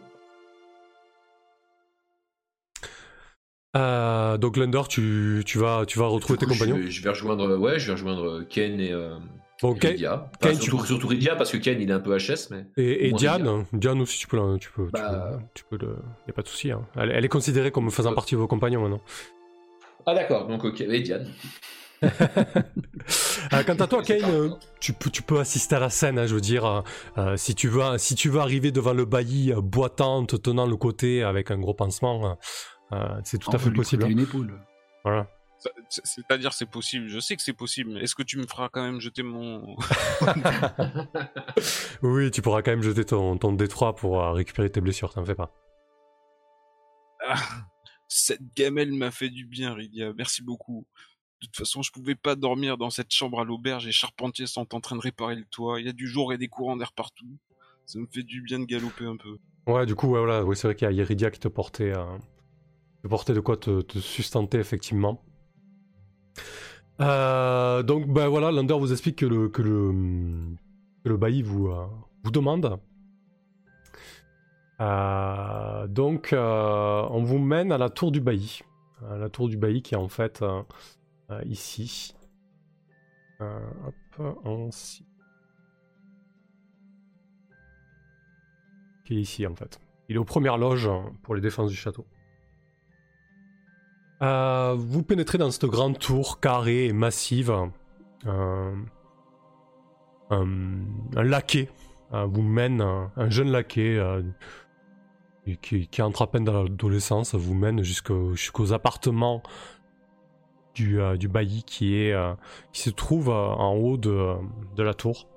Euh, donc Lunder, tu, tu, vas, tu vas retrouver tes je compagnons. vais- Je vais, rejoindre, ouais, je vais rejoindre Ken et, euh, Bon, et Ken- Lydia. Enfin, Ken, tu- surtout, Lydia parce que Ken il est un peu HS, mais et, Diane, Diane aussi, tu peux, tu peux, tu Bah. peux, tu peux le, y a pas de souci. hein. Elle, elle est considérée comme faisant Euh. partie de vos compagnons maintenant. ah d'accord. Donc ok, et Diane. Euh, quant à toi, Kane, euh, tu, peux, tu peux assister à la scène. hein, je veux dire, euh, euh, si tu veux, si tu veux arriver devant le bailli euh, boitant, te tenant le côté avec un gros pansement, euh, euh, c'est tout On à fait possible. hein. une épaule. Voilà. Ça- c'est- C'est-à-dire c'est possible, je sais que c'est possible, mais est-ce que tu me feras quand même jeter mon... Oui, tu pourras quand même jeter ton, ton D3 pour euh, récupérer tes blessures, t'en fais pas. Ah, cette gamelle m'a fait du bien, Rydia, merci beaucoup. De toute façon, je pouvais pas dormir dans cette chambre à l'auberge, les charpentiers sont en train de réparer le toit, il y a du jour et des courants d'air partout. Ça me fait du bien de galoper un peu. Ouais, du coup, ouais, voilà, oui, c'est vrai qu'il y a Iridia qui te portait, euh, te portait de quoi te, te sustenter, effectivement. Euh, donc, ben voilà, Lander vous explique que le, que le, que le bailli vous, euh, vous demande. Euh, donc, on vous mène à la tour du bailli. La tour du bailli qui est en fait ici. Hop. Qui est ici en fait. Il est aux premières loges pour les défenses du château. Euh, vous pénétrez dans cette grande tour carrée et massive. Euh, un, laquais euh, vous mène, un jeune laquais qui, entre à peine dans l'adolescence, vous mène jusqu'au- jusqu'aux appartements du, bailli qui, se trouve en haut de la tour.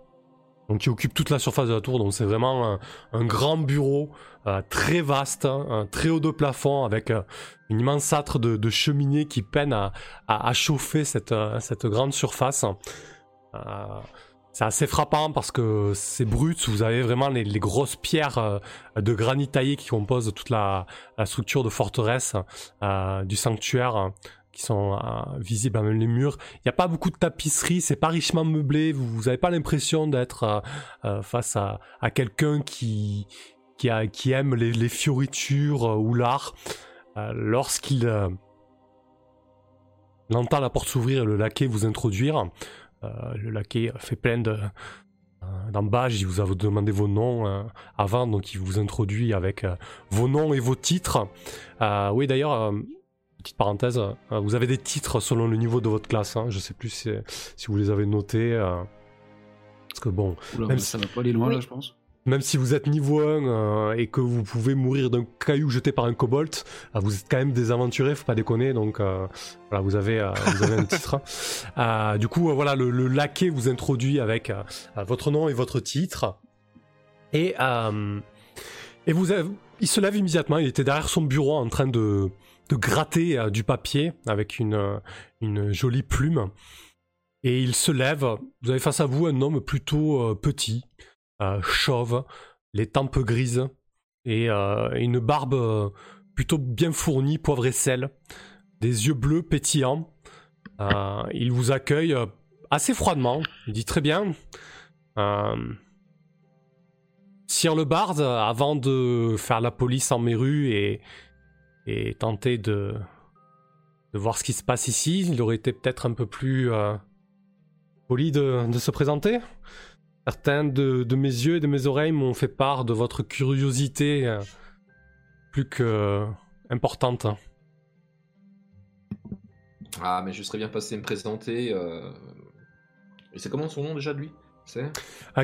Donc qui occupe toute la surface de la tour, donc c'est vraiment un, grand bureau euh, très vaste, hein, très haut de plafond avec euh, une immense âtre de, de cheminée qui peine à, à- à chauffer cette, euh, cette grande surface. Euh, c'est assez frappant parce que c'est brut, vous avez vraiment les, les grosses pierres de granit taillé qui composent toute la, la structure de forteresse du sanctuaire qui sont euh, visibles à même les murs. Il n'y a pas beaucoup de tapisserie, c'est pas richement meublé, vous n'avez pas l'impression d'être euh, euh, face à, quelqu'un qui, qui, aime les, fioritures ou l'art. Lorsqu'il il entend la porte s'ouvrir et le laquais vous introduire, le laquais fait plein de il vous a demandé vos noms avant, donc il vous introduit avec vos noms et vos titres. Oui, d'ailleurs, petite parenthèse, euh, vous avez des titres selon le niveau de votre classe. Hein, je sais plus si, si vous les avez notés. euh, parce que bon, Oula, Même bah, si- ça va pas aller loin Oui. là, je pense. même si vous êtes niveau 1 euh, et que vous pouvez mourir d'un caillou jeté par un kobold, euh, vous êtes quand même des aventuriers, faut pas déconner. Donc euh, voilà, vous avez, euh, vous avez un titre. Euh, du coup, euh, voilà, le, le laquais vous introduit avec votre nom et votre titre. Et, euh, et vous avez- il se lève immédiatement. Il était derrière son bureau en train de, de gratter euh, du papier avec une, euh, une jolie plume. Et il se lève. Vous avez face à vous un homme plutôt euh, petit, chauve, les tempes grises et une barbe plutôt bien fournie, poivre et sel, des yeux bleus pétillants. Il vous accueille assez froidement. Il dit très bien. Sire le barde, avant de faire la police en mes rues et, et tenter de, de voir ce qui se passe ici, il aurait été peut-être un peu plus euh, poli de, de se présenter. Certains de, de mes yeux et de mes oreilles m'ont fait part de votre curiosité euh, plus que euh, importante. Ah, mais je serais bien passé me présenter. euh, Et c'est comment son nom déjà de lui? C'est?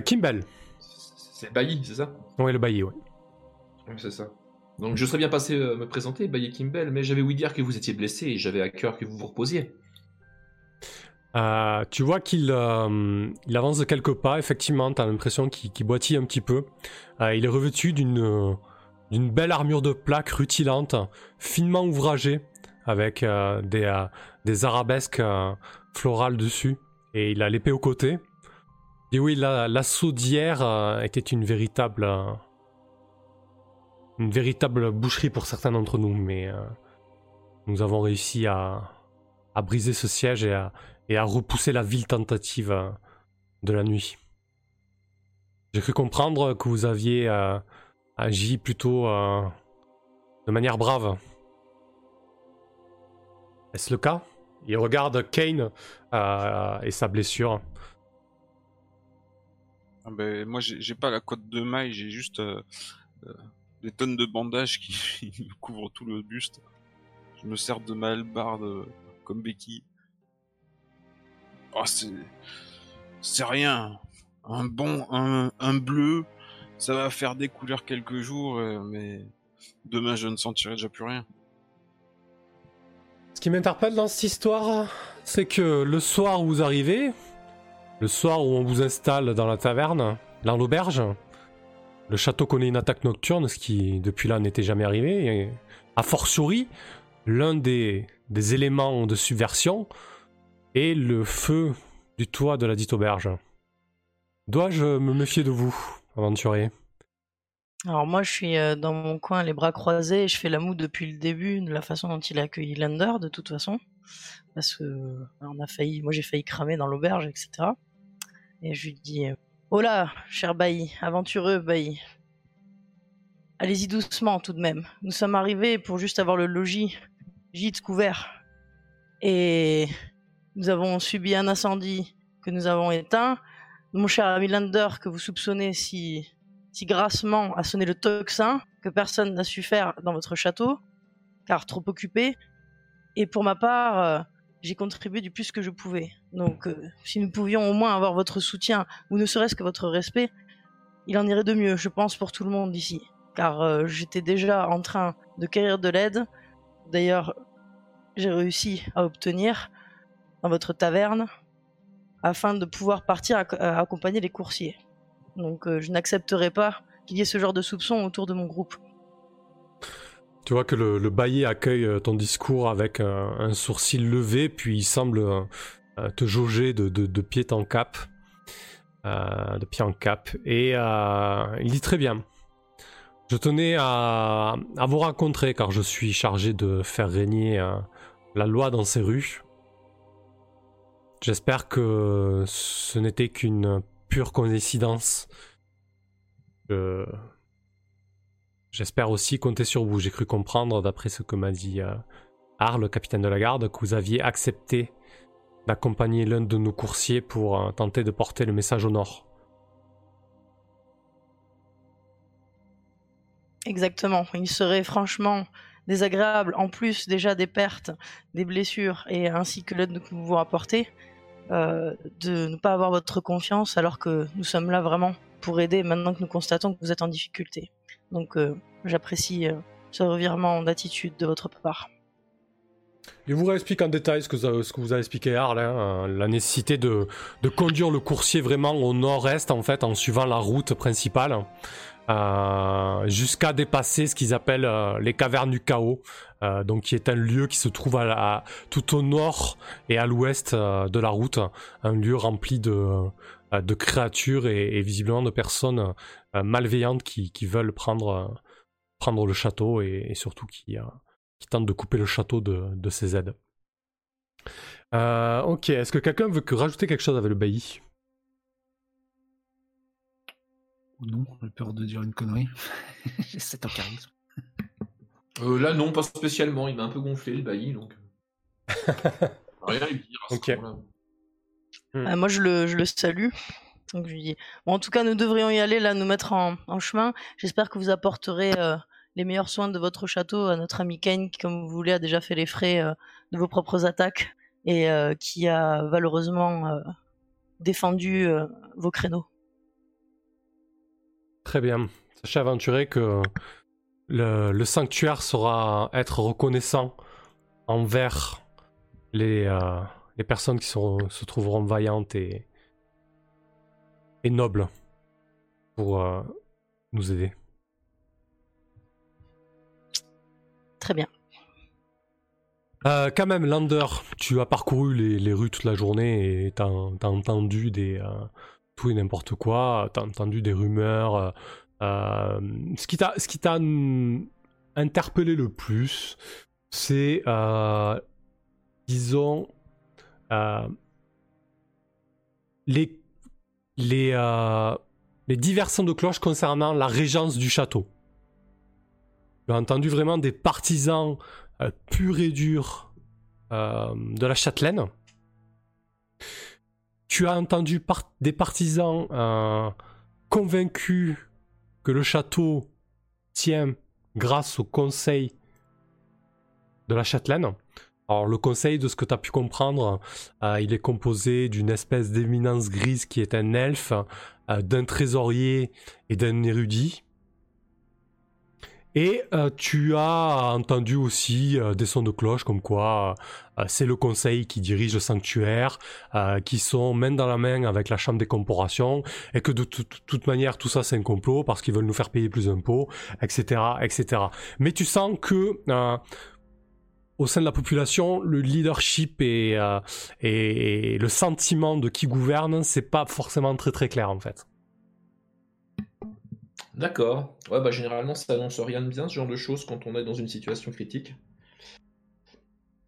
Kimball. C'est Bailly, c'est ça? Oui, le bailli, oui. Oui, c'est ça. Donc je serais bien passé euh, me présenter, Bailly Kimball, mais j'avais ouï dire que vous étiez blessé et j'avais à cœur que vous vous reposiez. Euh, tu vois qu'il euh, avance de quelques pas, effectivement, tu as l'impression qu'il qu'il boitille un petit peu. Il est revêtu d'une belle armure de plaque rutilante, finement ouvragée, avec des, arabesques florales dessus. Et il a l'épée au côté. Et oui, la- euh, était une véritable, une véritable boucherie pour certains d'entre nous, mais euh, nous avons réussi à, à briser ce siège et à, et à repousser la ville tentative euh, de la nuit. J'ai cru comprendre que vous aviez euh, agi plutôt de manière brave. Est-ce le cas? Il regarde Kane et sa blessure. Ah ben, moi, j'ai pas la cote de maille, j'ai juste des tonnes de bandages qui me couvrent tout le buste. Je me sers de ma hallebarde euh, comme béquille. Oh, c'est... C'est rien. Un bon, un, un bleu, ça va faire des couleurs quelques jours, euh, mais demain, je ne sentirai déjà plus rien. Ce qui m'interpelle dans cette histoire, c'est que le soir où vous arrivez, le soir où on vous installe dans la taverne, dans l'auberge, le château connaît une attaque nocturne, ce qui depuis là n'était jamais arrivé. Et a fortiori, l'un des, éléments de subversion est le feu du toit de la dite auberge. Dois-je me méfier de vous, aventurier? Alors moi, je suis euh, dans mon coin, les bras croisés, et je fais la moue depuis le début de la façon dont il a accueilli Lander, de toute façon, parce que euh, a failli, moi j'ai failli cramer dans l'auberge, etc. Et je lui dis, euh, oh là, cher Bailly, aventureux Bailly, allez-y doucement tout de même. Nous sommes arrivés pour juste avoir le logis, gîte couvert, et nous avons subi un incendie que nous avons éteint. Mon cher ami Lander, que vous soupçonnez si si grassement a sonné le tocsin que personne n'a su faire dans votre château, car trop occupé. Et pour ma part, euh, j'ai contribué du plus que je pouvais. Donc, euh, si nous pouvions au moins avoir votre soutien, ou ne serait-ce que votre respect, il en irait de mieux, je pense, pour tout le monde ici. Car euh, j'étais déjà en train de quérir de l'aide. D'ailleurs, j'ai réussi à obtenir dans votre taverne, afin de pouvoir partir à- à accompagner les coursiers. Donc euh, je n'accepterai pas qu'il y ait ce genre de soupçons autour de mon groupe. Tu vois que le, le bailli accueille euh, ton discours avec euh, un sourcil levé, puis il semble euh, te jauger de, pied en cap. De pied en cap. Et il dit très bien. Je tenais à, vous rencontrer car je suis chargé de faire régner la loi dans ces rues. J'espère que ce n'était qu'une pure coïncidence. J'espère aussi compter sur vous. J'ai cru comprendre, d'après ce que m'a dit euh, Arles, capitaine de la garde, que vous aviez accepté d'accompagner l'un de nos coursiers pour euh, tenter de porter le message au nord. Exactement. Il serait franchement désagréable, en plus déjà des pertes, des blessures et ainsi que l'aide que vous vous rapportez, euh, de ne pas avoir votre confiance alors que nous sommes là vraiment pour aider maintenant que nous constatons que vous êtes en difficulté. Donc euh, j'apprécie euh, ce revirement d'attitude de votre part. Il vous réexplique en détail ce que, vous a expliqué Arles, hein, euh, la nécessité de, de conduire le coursier vraiment au nord-est, en fait, en suivant la route principale, euh, jusqu'à dépasser ce qu'ils appellent euh, les cavernes du chaos, euh, donc qui est un lieu qui se trouve tout au nord et à l'ouest de la route, un lieu rempli de, créatures et, visiblement de personnes malveillantes qui, veulent prendre, le château et, surtout qui... euh, qui tente de couper le château de, ses aides. Ok, est-ce que quelqu'un veut que rajouter quelque chose avec le bailli? Ou non, j'ai peur de dire une connerie. j'ai 7 en charisme. Euh, là, non, pas spécialement. Il m'a un peu gonflé, le bailli, donc. Rien à lui dire. à ce Ok. moment-là. Euh, moi, je le, je le salue. Donc, je lui dis bon, en tout cas, nous devrions y aller, là, nous mettre en, en chemin. J'espère que vous apporterez euh, les meilleurs soins de votre château à notre ami Kane, qui, comme vous voulez, a déjà fait les frais euh, de vos propres attaques et euh, qui a valeureusement euh, défendu euh, vos créneaux. Très bien. Sachez aventurer que le, le sanctuaire saura être reconnaissant envers les, euh, les personnes qui se trouveront vaillantes et, et nobles pour euh, nous aider. Très bien. Euh, quand même, Lander, tu as parcouru les, les rues toute la journée et t'as entendu des, euh, et n'importe quoi. T'as entendu des rumeurs. euh, euh, ce qui t'a, ce qui t'a interpellé le plus, c'est, euh, disons, les, les, les divers sons de cloche concernant la régence du château. As entendu vraiment des partisans purs et durs de la châtelaine. Tu as entendu des partisans euh, convaincus que le château tient grâce au conseil de la châtelaine. Alors le conseil, de ce que tu as pu comprendre, euh, il est composé d'une espèce d'éminence grise qui est un elfe, euh, d'un trésorier et d'un érudit. Et euh, tu as entendu aussi euh, des sons de cloche comme quoi euh, c'est le conseil qui dirige le sanctuaire, euh, qui sont main dans la main avec la chambre des corporations, et que de tout- tout- toute manière tout ça c'est un complot parce qu'ils veulent nous faire payer plus d'impôts, etc., etc. Mais tu sens que euh, au sein de la population, le leadership et, euh, et, et le sentiment de qui gouverne, c'est pas forcément très très clair en fait. D'accord. Ouais, bah généralement, ça annonce rien de bien, ce genre de choses, quand on est dans une situation critique.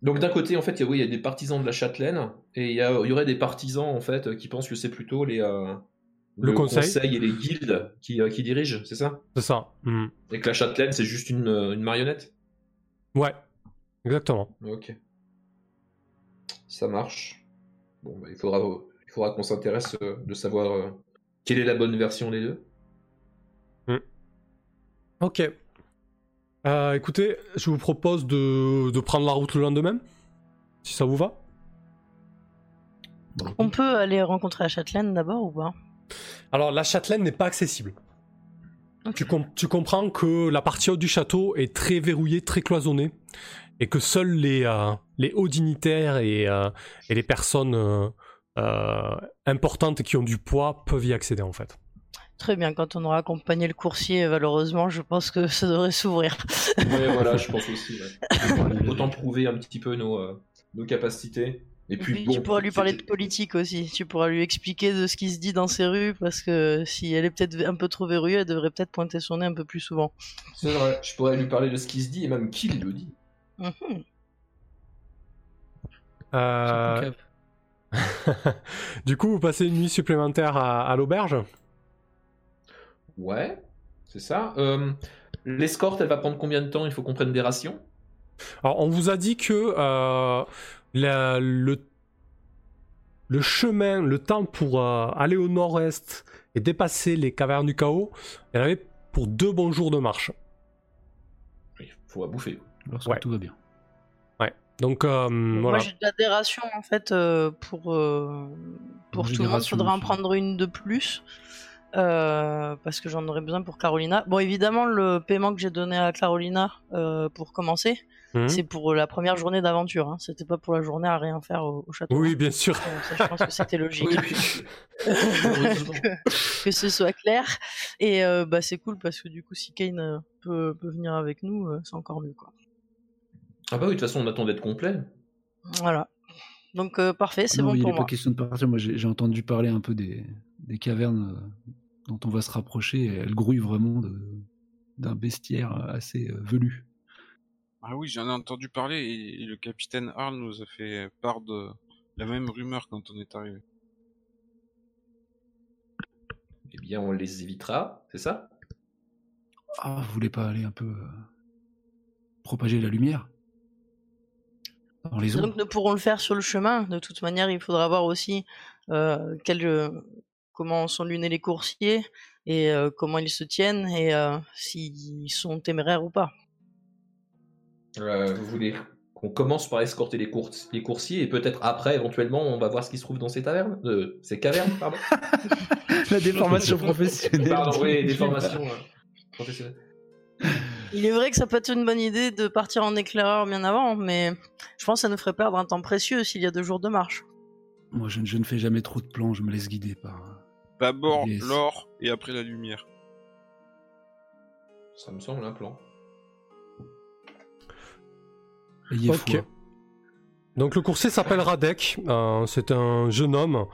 Donc d'un côté, en fait, il y a, oui, il y a des partisans de la châtelaine, et il y, a- il y aurait des partisans, en fait, qui pensent que c'est plutôt les... euh, Le conseil. et les guildes qui, euh, qui dirigent, c'est ça? C'est ça. Hmm. Et que la châtelaine, c'est juste une, euh, une marionnette? Ouais, exactement. Ok. Ça marche. Bon, bah, il faudra, il faudra qu'on s'intéresse euh, de savoir quelle est la bonne version des deux. Ok. Euh, écoutez, je vous propose de, de prendre la route le lendemain, si ça vous va. On peut aller rencontrer la châtelaine d'abord ou pas? Alors, la châtelaine n'est pas accessible. Tu, com- tu comprends que la partie haute du château est très verrouillée, très cloisonnée, et que seuls les, euh, les hauts dignitaires et, euh, et les personnes euh, euh, importantes qui ont du poids peuvent y accéder en fait. Très bien, quand on aura accompagné le coursier, malheureusement, je pense que ça devrait s'ouvrir. Ouais, voilà, je pense aussi. ouais. Autant prouver un petit peu nos, euh, nos capacités. Et puis, Puis bon, tu pourras lui parler de politique aussi. Tu pourras lui expliquer de ce qui se dit dans ces rues, parce que si elle est peut-être un peu trop verrouillée, elle devrait peut-être pointer son nez un peu plus souvent. C'est vrai, je pourrais lui parler de ce qui se dit et même qui le dit. Mhm. Euh, du coup, vous passez une nuit supplémentaire à, à l'auberge? Ouais, c'est ça. Euh, L'escorte, elle va prendre combien de temps? Il faut qu'on prenne des rations? Alors, on vous a dit que euh, la- le, le chemin, le temps pour euh, aller au nord-est et dépasser les cavernes du chaos, il y en avait pour deux bons jours de marche. Il faut à bouffer. Lorsque Ouais. tout va bien. Donc, euh, Moi, voilà. j'ai déjà des rations, en fait, euh, pour, euh, pour tout le monde. rations Faudra en prendre une de plus. Euh, parce que j'en aurais besoin pour Carolina. Bon, évidemment, le paiement que j'ai donné à Carolina euh, pour commencer, Mhm. c'est pour la première journée d'aventure. Hein. C'était pas pour la journée à rien faire au, au château. Oui, bien sûr. Euh, ça, je pense que c'était logique. Que, que ce soit clair. Et euh, bah, c'est cool parce que du coup, si Kane euh, peut, peut venir avec nous, euh, c'est encore mieux. Quoi. Ah bah oui, de toute façon, on attend d'être complet. Voilà. Donc, euh, parfait, c'est Non, bon il pour n'est moi. pas question de partir. Moi, j'ai j'ai entendu parler un peu des, des cavernes euh, dont on va se rapprocher. Et elles grouillent vraiment d'un bestiaire assez euh, velu. Ah oui, j'en ai entendu parler et, et le capitaine Arl nous a fait part de la même rumeur quand on est arrivé. Eh bien, on les évitera, c'est ça? Ah, vous voulez pas aller un peu euh, propager la lumière? Dans les Donc, nous pourrons le faire sur le chemin. De toute manière, il faudra voir aussi euh, quel, euh, comment sont lunés les coursiers et euh, comment ils se tiennent et euh, s'ils sont téméraires ou pas. Euh, Vous voulez qu'on commence par escorter les, cours- les coursiers et peut-être après, éventuellement, on va voir ce qui se trouve dans ces tavernes euh, Ces cavernes, pardon La déformation professionnelle. Pardon, oui, des formations euh, professionnelles. Il est vrai que ça peut être une bonne idée de partir en éclaireur bien avant, mais je pense que ça nous ferait perdre un temps précieux s'il y a deux jours de marche. Moi, je, ne- je ne fais jamais trop de plans. Je me laisse guider par. D'abord Yes. l'or et après la lumière. Ça me semble un plan. Ok. Donc le coursier s'appelle Radek, euh, c'est un jeune homme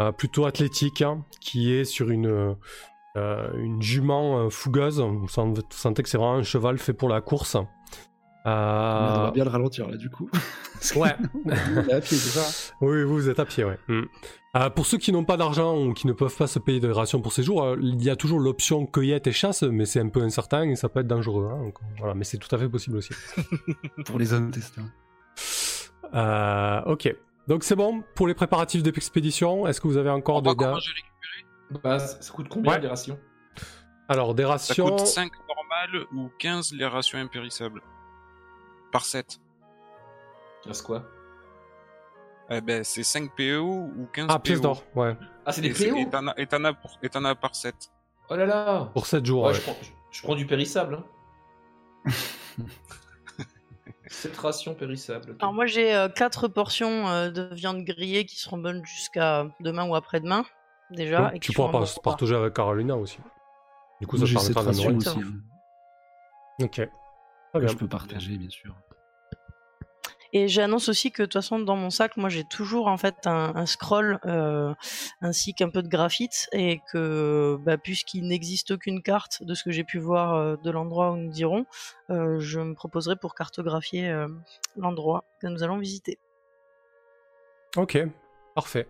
euh, plutôt athlétique, hein, qui est sur une, euh, une jument euh, fougueuse. Vous sentez que c'est vraiment un cheval fait pour la course. On Euh, va bien le ralentir là du coup. ouais, Il est à pied, c'est ça? Oui, vous, vous êtes à pied, ouais. Mm. Euh, pour ceux qui n'ont pas d'argent ou qui ne peuvent pas se payer des rations pour ces jours, euh, il y a toujours l'option cueillette et chasse, mais c'est un peu incertain et ça peut être dangereux. hein, donc, voilà, mais c'est tout à fait possible aussi. Pour les intestins. Euh, ok. Donc c'est bon pour les préparatifs d'expédition. Est-ce que vous avez encore On des gars Bah, ça ça coûte combien Ouais. les rations? Alors des Ça rations. coûte 5 normales ou 15 les rations impérissables. Par 7. Reste quoi? Eh ben, c'est 5 PO ou 15 Ah, pièces PO. d'or, ouais. Ah, c'est des c'est- PO et t'en as- par 7. Oh là là Pour 7 jours. Ouais, ouais. je, prends, je- je prends du périssable. Hein. Cette ration périssable. ok. Alors moi j'ai euh, quatre portions euh, de viande grillée qui seront bonnes jusqu'à demain ou après-demain déjà. Donc, et tu pourras partager avec Carolina aussi. Du coup, ça j'ai te cette permettra nourrir. aussi. hein, Ok. Très que bien. je peux partager, bien sûr. Et j'annonce aussi que de toute façon dans mon sac, moi j'ai toujours en fait un, un scroll euh, ainsi qu'un peu de graphite et que bah, puisqu'il n'existe aucune carte de ce que j'ai pu voir euh, de l'endroit où nous irons, euh, je me proposerai pour cartographier euh, l'endroit que nous allons visiter. Ok. Parfait.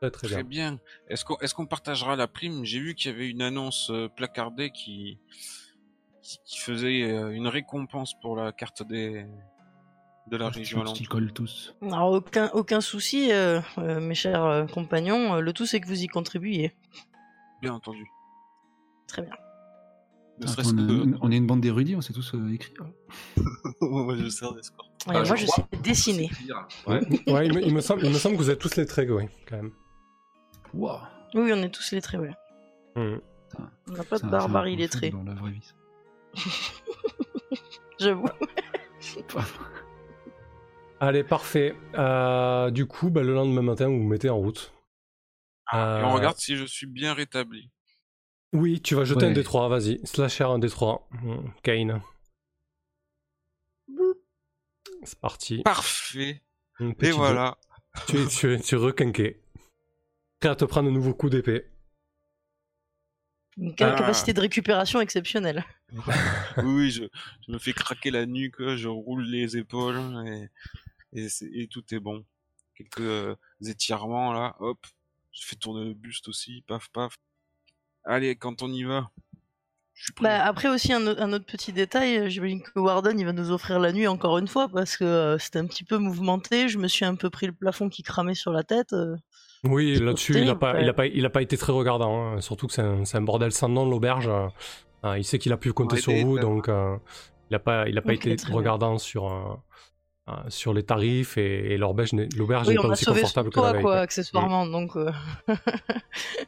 Très très Très bien. bien. Est-ce qu'on est partagera la prime? J'ai vu qu'il y avait une annonce placardée qui, qui, qui faisait euh, une récompense pour la carte des de la région Qui alentour. collent tous. Alors aucun, aucun souci, euh, euh, mes chers euh, compagnons, euh, le tout c'est que vous y contribuiez. Bien entendu. Très bien. Ne Attends, serait-ce on, que... est, on est une bande d'érudits, on sait tous euh, écrire. Moi, je. Ouais, Ah, moi je je sais dessiner. Ouais. Ouais, il me, il me semble, il me semble que vous êtes tous les traits, oui, quand même. Oui, on est tous lettrés, ouais. Hmm. On n'a pas de barbarie lettrée, dans la vraie vie. ça. j'avoue. Allez, parfait. Euh, du coup, bah, le lendemain matin, vous vous mettez en route. Et Euh, on regarde si je suis bien rétabli. Oui, tu vas jeter un Ouais. D3, vas-y. Slasher un D3. Hmm, Kane. C'est parti. Parfait. Un Et voilà. Tu es, tu es, tu es requinqué. Prêt à te prendre un nouveau coup d'épée. Une Ah. capacité de récupération exceptionnelle. oui, je, je me fais craquer la nuque, je roule les épaules et, et, tout est bon. Quelques euh, étirements là, hop. Je fais tourner le buste aussi, paf paf. Allez, quand on y va. Bah, après aussi un, autre petit détail, euh, j'imagine que Warden il va nous offrir la nuit encore une fois parce que euh, c'était un petit peu mouvementé, je me suis un peu pris le plafond qui cramait sur la tête. euh. Oui, là-dessus, il n'a pas, ouais. il a pas, il a pas été très regardant. hein. Surtout que c'est un, bordel sans nom, l'auberge. Euh, il sait qu'il a pu compter Ouais, sur vous, donc euh, il n'a pas, il a pas été bien. regardant sur, euh, euh, sur les tarifs et, et l'auberge n'est Oui, pas aussi sauvé confortable que la veille. quoi, quoi. accessoirement, donc euh,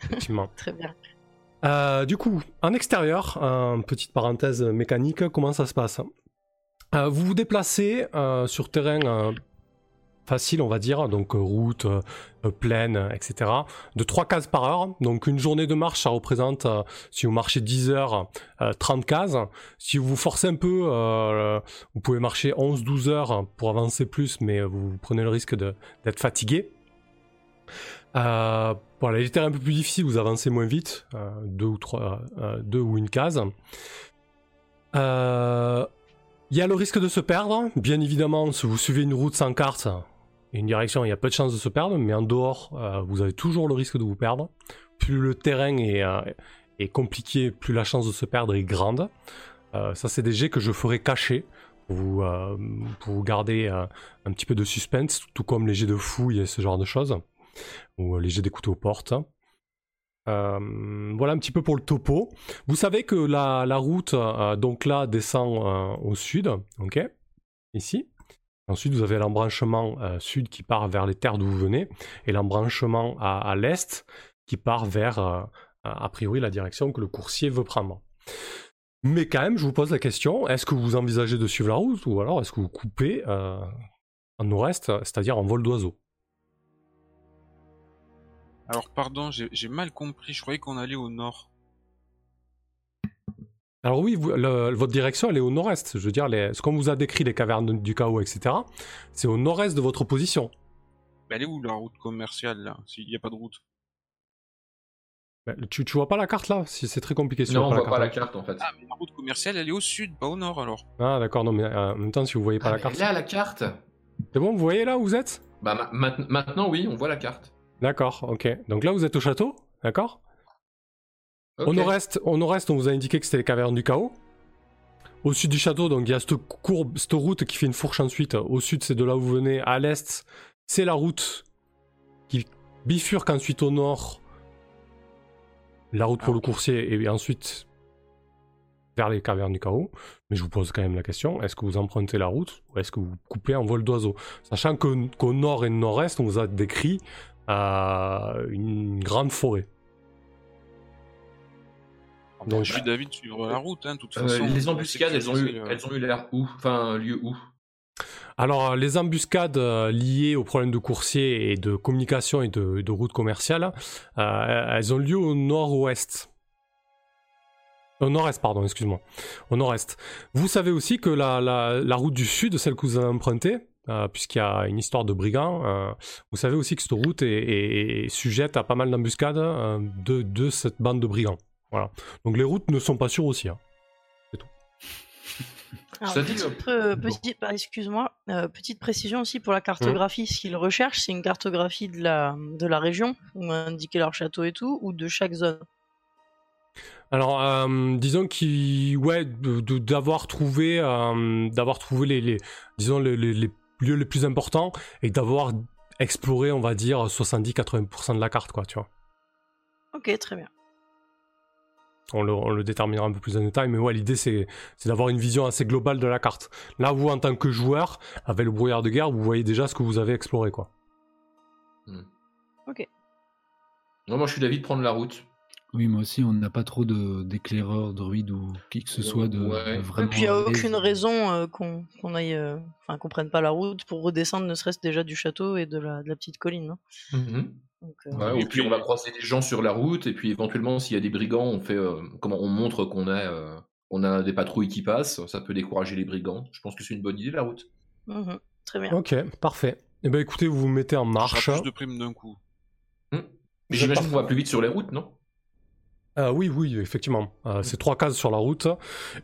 Effectivement. très bien. Euh, du coup, en extérieur, euh, petite parenthèse mécanique, comment ça se passe? Euh, Vous vous déplacez euh, sur terrain euh, facile, on va dire, donc euh, route, euh, plaine, euh, etc., de 3 cases par heure. Donc une journée de marche, ça représente, euh, si vous marchez 10 heures, euh, 30 cases. Si vous vous forcez un peu, vous pouvez marcher 11-12 heures pour avancer plus, mais vous prenez le risque d'être fatigué. Voilà, les terrains un peu plus difficiles, vous avancez moins vite, deux ou trois, deux ou une case. Il y a le risque de se perdre, bien évidemment, si vous suivez une route sans carte une direction, il y a peu de chances de se perdre, mais en dehors, euh, vous avez toujours le risque de vous perdre. Plus le terrain est, euh, compliqué, plus la chance de se perdre est grande. Euh, ça, c'est des jets que je ferai cacher pour vous, garder un petit peu de suspense, tout comme les jets de fouille et ce genre de choses ou les jets des couteaux aux portes. Voilà un petit peu pour le topo. Vous savez que la, la route, donc là, descend au sud, ok? Ici? Ensuite, vous avez l'embranchement euh, sud qui part vers les terres d'où vous venez, et l'embranchement à, l'est qui part vers, euh, a priori, la direction que le coursier veut prendre. Mais quand même, je vous pose la question, est-ce que vous envisagez de suivre la route, ou alors est-ce que vous coupez euh, en nord-est, c'est-à-dire en vol d'oiseau? Alors pardon, j'ai mal compris, je croyais qu'on allait au nord. Alors oui, vous- le- votre direction, elle est au nord-est. Je veux dire, les, ce qu'on vous a décrit, les cavernes du chaos, etc., c'est au nord-est de votre position. elle est où la route commerciale là S'il n'y a pas de route? Ben, tu, tu vois pas la carte là? Si c'est très compliqué. si Non, on vois voit pas la hein. carte en fait. Ah, mais la route commerciale, elle est au sud, pas au nord alors. Ah d'accord, non mais euh, en même temps si vous voyez pas Ah, la mais carte. Là, la carte. C'est bon, vous voyez là où vous êtes? Bah ma- ma- maintenant, oui, on voit la carte. D'accord, ok. Donc là vous êtes au château, d'accord? Ok. Au nord-est, au nord-est, on vous a indiqué que c'était les cavernes du chaos. Au sud du château, donc il y a cette courbe, cette route qui fait une fourche ensuite. Au sud, c'est de là où vous venez. À l'est, c'est la route qui bifurque ensuite au nord. La route pour Ah, le ok. coursier et ensuite vers les cavernes du chaos. Mais je vous pose quand même la question est-ce que vous empruntez la route ou est-ce que vous coupez en vol d'oiseau Sachant que- qu'au nord et nord-est, on vous a décrit euh, une grande forêt. Donc, je suis d'avis de suivre la route, hein, de toute Euh, façon. les embuscades, elles ont eu, euh, elles ont eu l'air où? Enfin, lieu où? Alors, euh, les embuscades euh, liées aux problèmes de coursier et de communication et de, de routes commerciales, euh, elles ont lieu au nord-ouest. Au nord-est, pardon, excuse-moi. Au nord-est. Vous savez aussi que la, la- la route du sud, celle que vous avez empruntée, euh, puisqu'il y a une histoire de brigands, euh, vous savez aussi que cette route est, est- est sujette à pas mal d'embuscades euh, de, de cette bande de brigands. Voilà. Donc les routes ne sont pas sûres aussi. hein. Petite, euh, petit- bah, excuse-moi, euh, petite précision aussi pour la cartographie. Ce qu'ils recherchent, c'est une cartographie de la, de la région, où on a indiqué leur château et tout, ou de chaque zone? Alors, euh, disons qu'il, ouais, d'avoir trouvé, euh, d'avoir trouvé les, les- disons les, les- les lieux les plus importants et d'avoir exploré, on va dire, 70-80% de la carte, quoi, tu vois. Ok, très bien. On le, on le déterminera un peu plus en détail, mais ouais, l'idée c'est, d'avoir une vision assez globale de la carte. Là, vous, en tant que joueur, avec le brouillard de guerre, vous voyez déjà ce que vous avez exploré, quoi. Non, moi je suis d'avis de prendre la route. Oui, moi aussi, on n'a pas trop de- d'éclaireurs, druides ou qui que ce soit de, Ouais. de Et vraiment. puis il n'y a aucune raison euh, qu'on qu'on aille, euh, enfin qu'on prenne pas la route pour redescendre, ne serait-ce déjà du château et de la, de la petite colline. hein. Mhm. Donc, euh, Ouais, Et puis on va croiser des gens sur la route, et puis éventuellement s'il y a des brigands, on fait euh, comment on montre qu'on a, euh, on a des patrouilles qui passent, ça peut décourager les brigands. Je pense que c'est une bonne idée la route. mhm, très bien. Ok, parfait. Eh ben écoutez, vous vous mettez en marche. plus de primes d'un coup. Mais Vous j'imagine qu'on va plus vite sur les routes, non? Euh, oui, oui, effectivement. Euh, c'est trois cases sur la route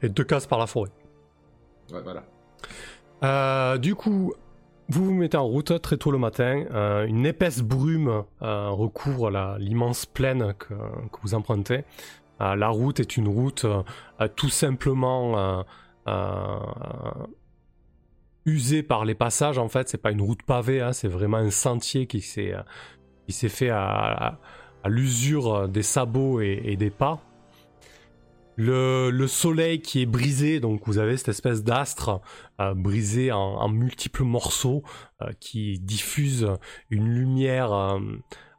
et deux cases par la forêt. Ouais, voilà. Euh, du coup, vous vous mettez en route très tôt le matin. Euh, une épaisse brume euh, recouvre l'immense plaine que, vous empruntez. Euh, la route est une route tout simplement usée par les passages. En fait, c'est pas une route pavée, hein, c'est vraiment un sentier qui s'est fait à, l'usure des sabots et des pas. Le, le soleil qui est brisé, donc vous avez cette espèce d'astre euh, brisé en, multiples morceaux euh, qui diffuse une lumière euh,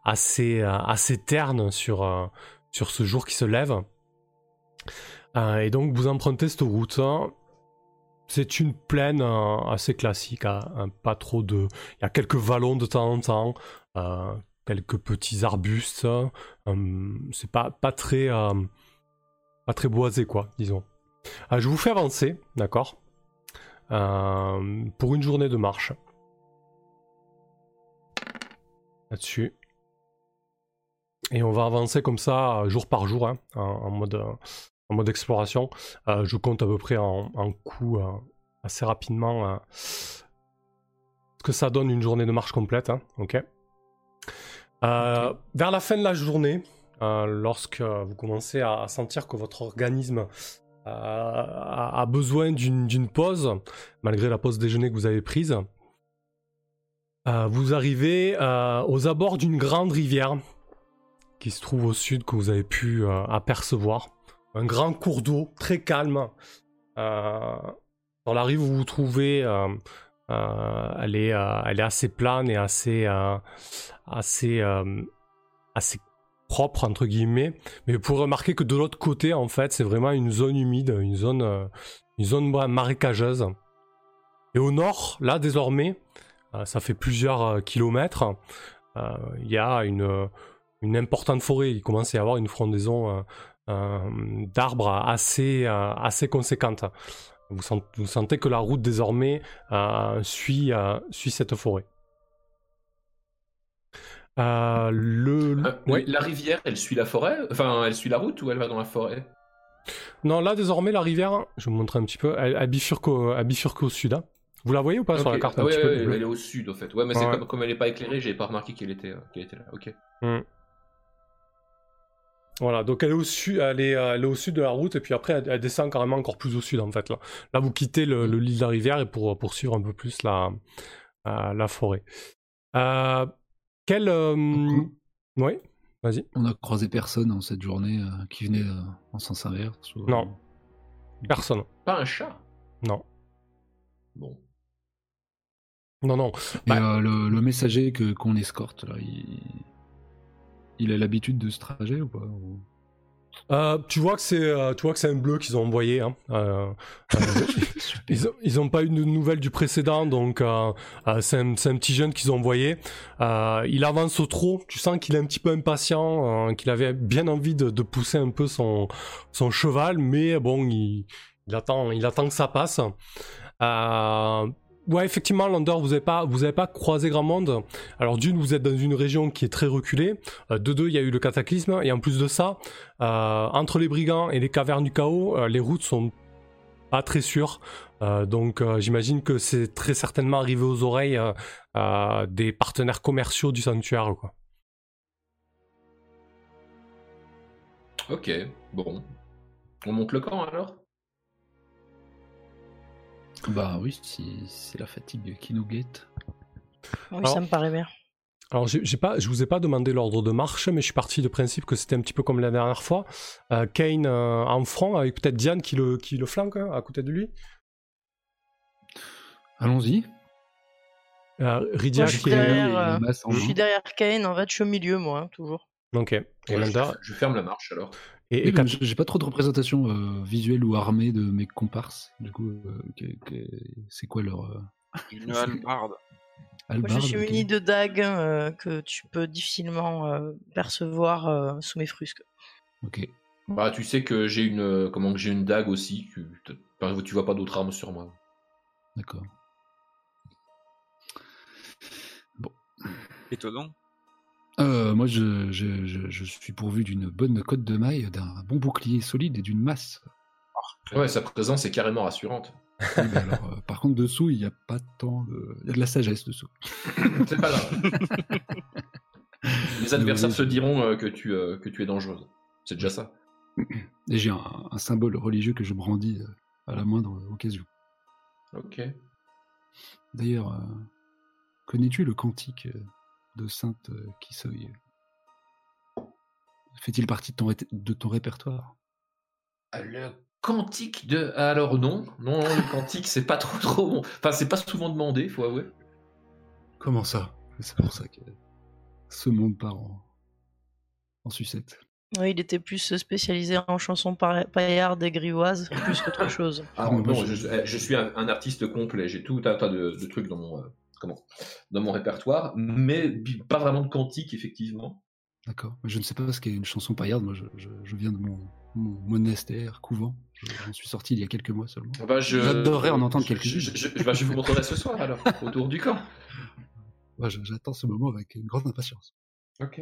assez, assez terne sur, sur ce jour qui se lève. Et donc vous empruntez cette route. C'est une plaine assez classique, hein, hein, pas trop de... Il y a quelques vallons de temps en temps, quelques petits arbustes. c'est pas, pas très... pas très boisé, quoi, disons. Euh, je vous fais avancer, d'accord euh, Pour une journée de marche. Là-dessus. Et on va avancer comme ça, jour par jour, hein, en, mode, en mode exploration. Euh, je compte à peu près en, coup assez rapidement ce que ça donne une journée de marche complète. hein, ok Vers la fin de la journée, lorsque vous commencez à sentir que votre organisme euh, a, besoin d'une pause, malgré la pause déjeuner que vous avez prise, euh, vous arrivez euh, aux abords d'une grande rivière qui se trouve au sud que vous avez pu euh, apercevoir. Un grand cours d'eau très calme. Euh, sur la rive où vous vous trouvez, euh, euh, elle, est, euh, assez plane et assez, euh, assez, euh, assez propre entre guillemets. Mais vous pourrez remarquer que de l'autre côté, en fait, c'est vraiment une zone humide, une zone, euh, ma- marécageuse. Et au nord, là désormais, euh, ça fait plusieurs euh, kilomètres, il y a une, importante forêt. Il commence à y avoir une frondaison d'arbres assez, assez conséquente. Vous, vous sentez que la route désormais suit cette forêt. Euh, le... Euh. La rivière, elle suit la forêt? Enfin, elle suit la route ou elle va dans la forêt? Non, là désormais la rivière, je vais vous montrer un petit peu, elle, elle bifurque, au, elle bifurque au sud. hein. Vous la voyez ou pas sur la carte Ah un ouais, petit peu? ouais, bleue elle est au sud en fait. Ouais, mais c'est comme, comme elle n'est pas éclairée, j'avais pas remarqué qu'elle était, euh, qu'elle était là. Ok. Voilà, donc elle est au sud, elle est, elle est au sud de la route et puis après elle, elle descend carrément encore plus au sud en fait là. Là vous quittez le, le lit de la rivière et pour poursuivre un peu plus la, euh, la forêt. Euh, quel, euh, coup- oui, vas-y. On a croisé personne en cette journée euh, qui venait euh, en sens inverse. ou- Non. Personne. Pas un chat? Non, Bon. non, non. Et Bah- euh, le, le messager que qu'on escorte, là, il, il a l'habitude de ce trajet ou pas ou- Euh, tu vois que c'est, euh, tu vois que c'est un bleu qu'ils ont envoyé. Hein. Euh, euh, ils, ont, ils ont pas eu de nouvelles du précédent, donc c'est un, c'est un petit jeune qu'ils ont envoyé. Il avance au trot. Tu sens qu'il est un petit peu impatient, qu'il avait bien envie de, de pousser un peu son, son cheval, mais bon, il, il attend, il attend que ça passe. Ouais, effectivement, Lander, vous n'avez pas, pas croisé grand monde. Alors d'une, vous êtes dans une région qui est très reculée. Euh, de deux, il y a eu le cataclysme, et en plus de ça, euh, entre les brigands et les cavernes du chaos, euh, les routes sont pas très sûres. Donc j'imagine que c'est très certainement arrivé aux oreilles des partenaires commerciaux du sanctuaire. Ok, bon. On monte le camp alors? Bah oui, si c'est la fatigue qui nous guette. Oui, Alors- ça me paraît bien. Alors j'ai pas, je vous ai pas demandé l'ordre de marche, mais je suis parti du principe que c'était un petit peu comme la dernière fois. Euh, Kane euh, en front avec peut-être Diane qui le, qui le flanque hein, à côté de lui. Allons-y. Euh, Rydia Moi, je qui suis est... derrière, euh, Masse en Je suis derrière Kane, en fait, je suis au milieu, moi, hein, toujours. Ok. Et, Ouais, je, Lander- je ferme la marche alors. Et- et Oui, j'ai pas trop de représentation euh, visuelle ou armée de mes comparses. Du coup, euh, que- que- c'est quoi leur euh, Une hallebarde. Moi, hallebarde, je suis ok. muni de dagues euh, que tu peux difficilement euh, percevoir euh, sous mes frusques. Ok. Bah, tu sais que j'ai une, euh, comment que j'ai une dague aussi. Tu, tu vois pas d'autres armes sur moi. D'accord. Étonnant. Euh, moi, je, je, je, je suis pourvu d'une bonne cotte de maille, d'un bon bouclier solide et d'une masse. Ouais, sa présence est carrément rassurante. Oui, mais alors, euh, par contre, dessous, il n'y a pas tant de. Il y a de la sagesse dessous. C'est pas grave. Les adversaires Oui. se diront euh, que, tu, euh, que tu es dangereuse. C'est déjà ça. Et j'ai un, un symbole religieux que je brandis euh, à la moindre occasion. Ok. D'ailleurs, euh, connais-tu le cantique euh, de Sainte euh, Kisoy Fait-il partie de ton, ré- de ton répertoire? Le cantique de. Alors non, non, non, le cantique c'est pas trop trop bon. Enfin, c'est pas souvent demandé, faut avouer. Comment ça? C'est pour ça que ce monde part en, en sucette. Oui, il était plus spécialisé en chansons pa- paillardes et grivoises, plus qu'autre chose. Ah Non, je, je- eh, je suis un, un artiste complet. J'ai tout un tas de, de trucs dans mon euh, comment dans mon répertoire, mais pas vraiment de cantique effectivement. D'accord. Je ne sais pas ce qu'est une chanson paillarde. Moi, je, je- je viens de mon, mon monastère, couvent. Je- J'en suis sorti il y a quelques mois seulement. Bah, je- J'adorerais en entendre quelques-unes. Je, je- je- bah, je vous montrerai ce soir alors autour du camp. Je- J'attends ce moment avec une grande impatience. Ok.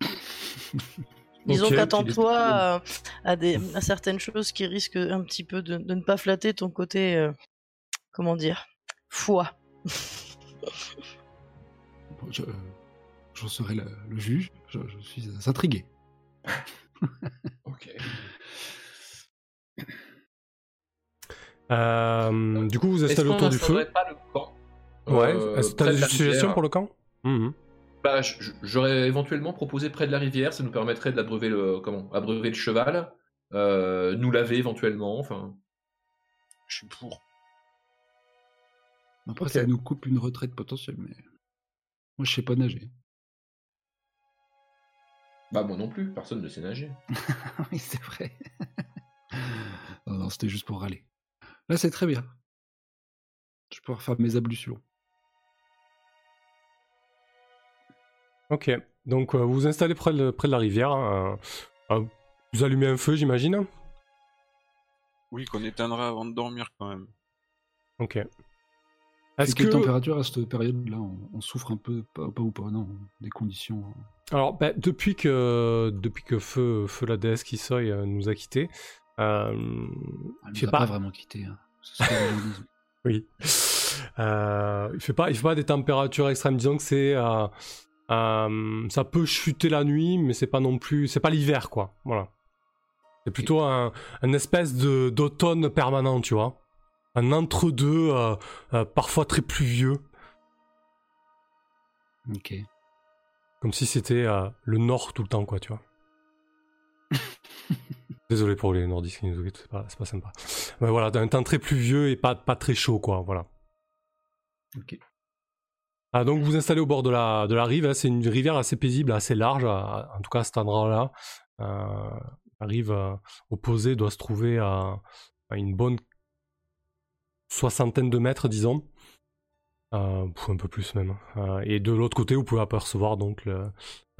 Disons Ok, qu'attends-toi à, à des, à certaines choses qui risquent un petit peu de, de ne pas flatter ton côté, euh, comment dire, foi. Bon, je- euh, J'en serai le, le juge. Je, je suis intrigué. Ok. Euh, du coup, vous installez autour du feu. pas le camp Ouais. euh, Est-ce que t'as des la suggestions rivière pour le camp? Mhm. Bah, j'aurais éventuellement proposé près de la rivière, ça nous permettrait d'abreuver le comment abreuver le cheval, euh, nous laver éventuellement, enfin. Je suis pour. Après, ça nous coupe une retraite potentielle, mais moi, je sais pas nager. Bah moi non plus, personne ne sait nager. oui, c'est vrai. non, non, c'était juste pour râler. Là, c'est très bien. Je vais pouvoir faire mes ablutions. Ok. Donc, euh, vous vous installez près de, près de la rivière. hein, euh, euh, vous allumez un feu, j'imagine? Oui, qu'on éteindra avant de dormir quand même. Ok. Est-ce que température à cette période-là on, on souffre un peu, pas, pas ou pas, non, des conditions. hein. Alors, ben, depuis que, depuis que Feu, Feu la déesse Kisoi euh, nous a quittés, euh, Elle il nous fait a pas, pas vraiment quitté. Hein. Les oui, Euh, il fait pas, il fait pas des températures extrêmes. Disons que c'est, euh, euh, ça peut chuter la nuit, mais c'est pas non plus, c'est pas l'hiver quoi. Voilà. C'est plutôt un, un espèce de d'automne permanent, tu vois, un entre deux, euh, euh, parfois très pluvieux, Ok. comme si c'était euh, le nord tout le temps quoi, tu vois. Désolé pour les nordistes qui nous écoutent, c'est pas, sympa. Mais voilà, un temps très pluvieux et pas, pas très chaud, quoi, voilà. Ok. Ah, donc vous installez au bord de la, de la rive, hein, c'est une rivière assez paisible, assez large, à- en tout cas à cet endroit-là. Euh, la rive euh, opposée doit se trouver à, à une bonne soixantaine de mètres, disons. Euh, un peu plus même. Euh, et de l'autre côté, vous pouvez apercevoir donc le,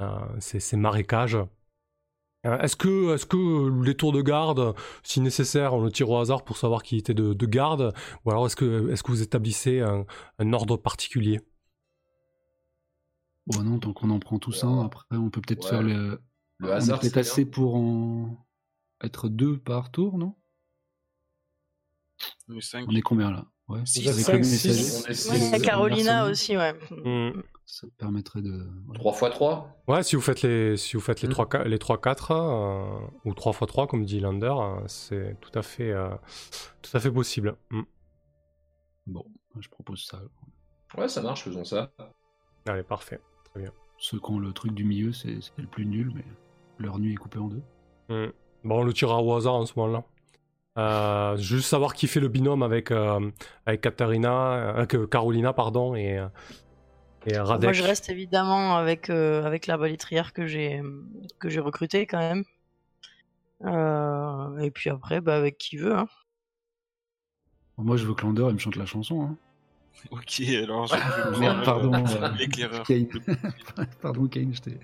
euh, ces, ces marécages. Euh, Est-ce que, est que les tours de garde, si nécessaire, on le tire au hasard pour savoir qui était de, de garde Ou alors est-ce que, est que vous établissez un, un ordre particulier? Bon, non, tant qu'on en prend tous un, après, on peut peut-être Ouais. faire le. Le on est hasard, peut-être c'est assez bien. pour en être deux par tour, non? On est cinq. On est combien là? Ouais. Six. Avec Cinq, le six. messager, On est Ouais, six. il y a C'est Carolina aussi, ouais. Hmm. Ça te permettrait de. ouais. 3 x 3 Ouais, si vous faites les, si vous faites les Mm. 3, les 3-4 euh, ou 3 x 3 comme dit Lander, euh, c'est tout à fait, euh, tout à fait possible. Mm. Bon, je propose ça. Ouais, ça marche, faisons ça. Allez, parfait. Très bien. Ceux qui ont le truc du milieu, c'est c'est le plus nul, mais leur nuit est coupée en deux. Mm. Bon, on le tirera au hasard en ce moment-là. Euh, juste savoir qui fait le binôme avec, euh, avec Katarina, euh, avec euh, Carolina, pardon, et, et Radek. Moi, je reste évidemment avec, euh, avec l'arbalétrière que j'ai que j'ai recruté quand même. Euh, et puis après, bah, avec qui veut. Hein. Moi, je veux que Lander il me chante la chanson. Hein. Ok, alors je vais Merde, pardon. euh, l'éclaireur. Kane. pardon, Kane, je t'ai.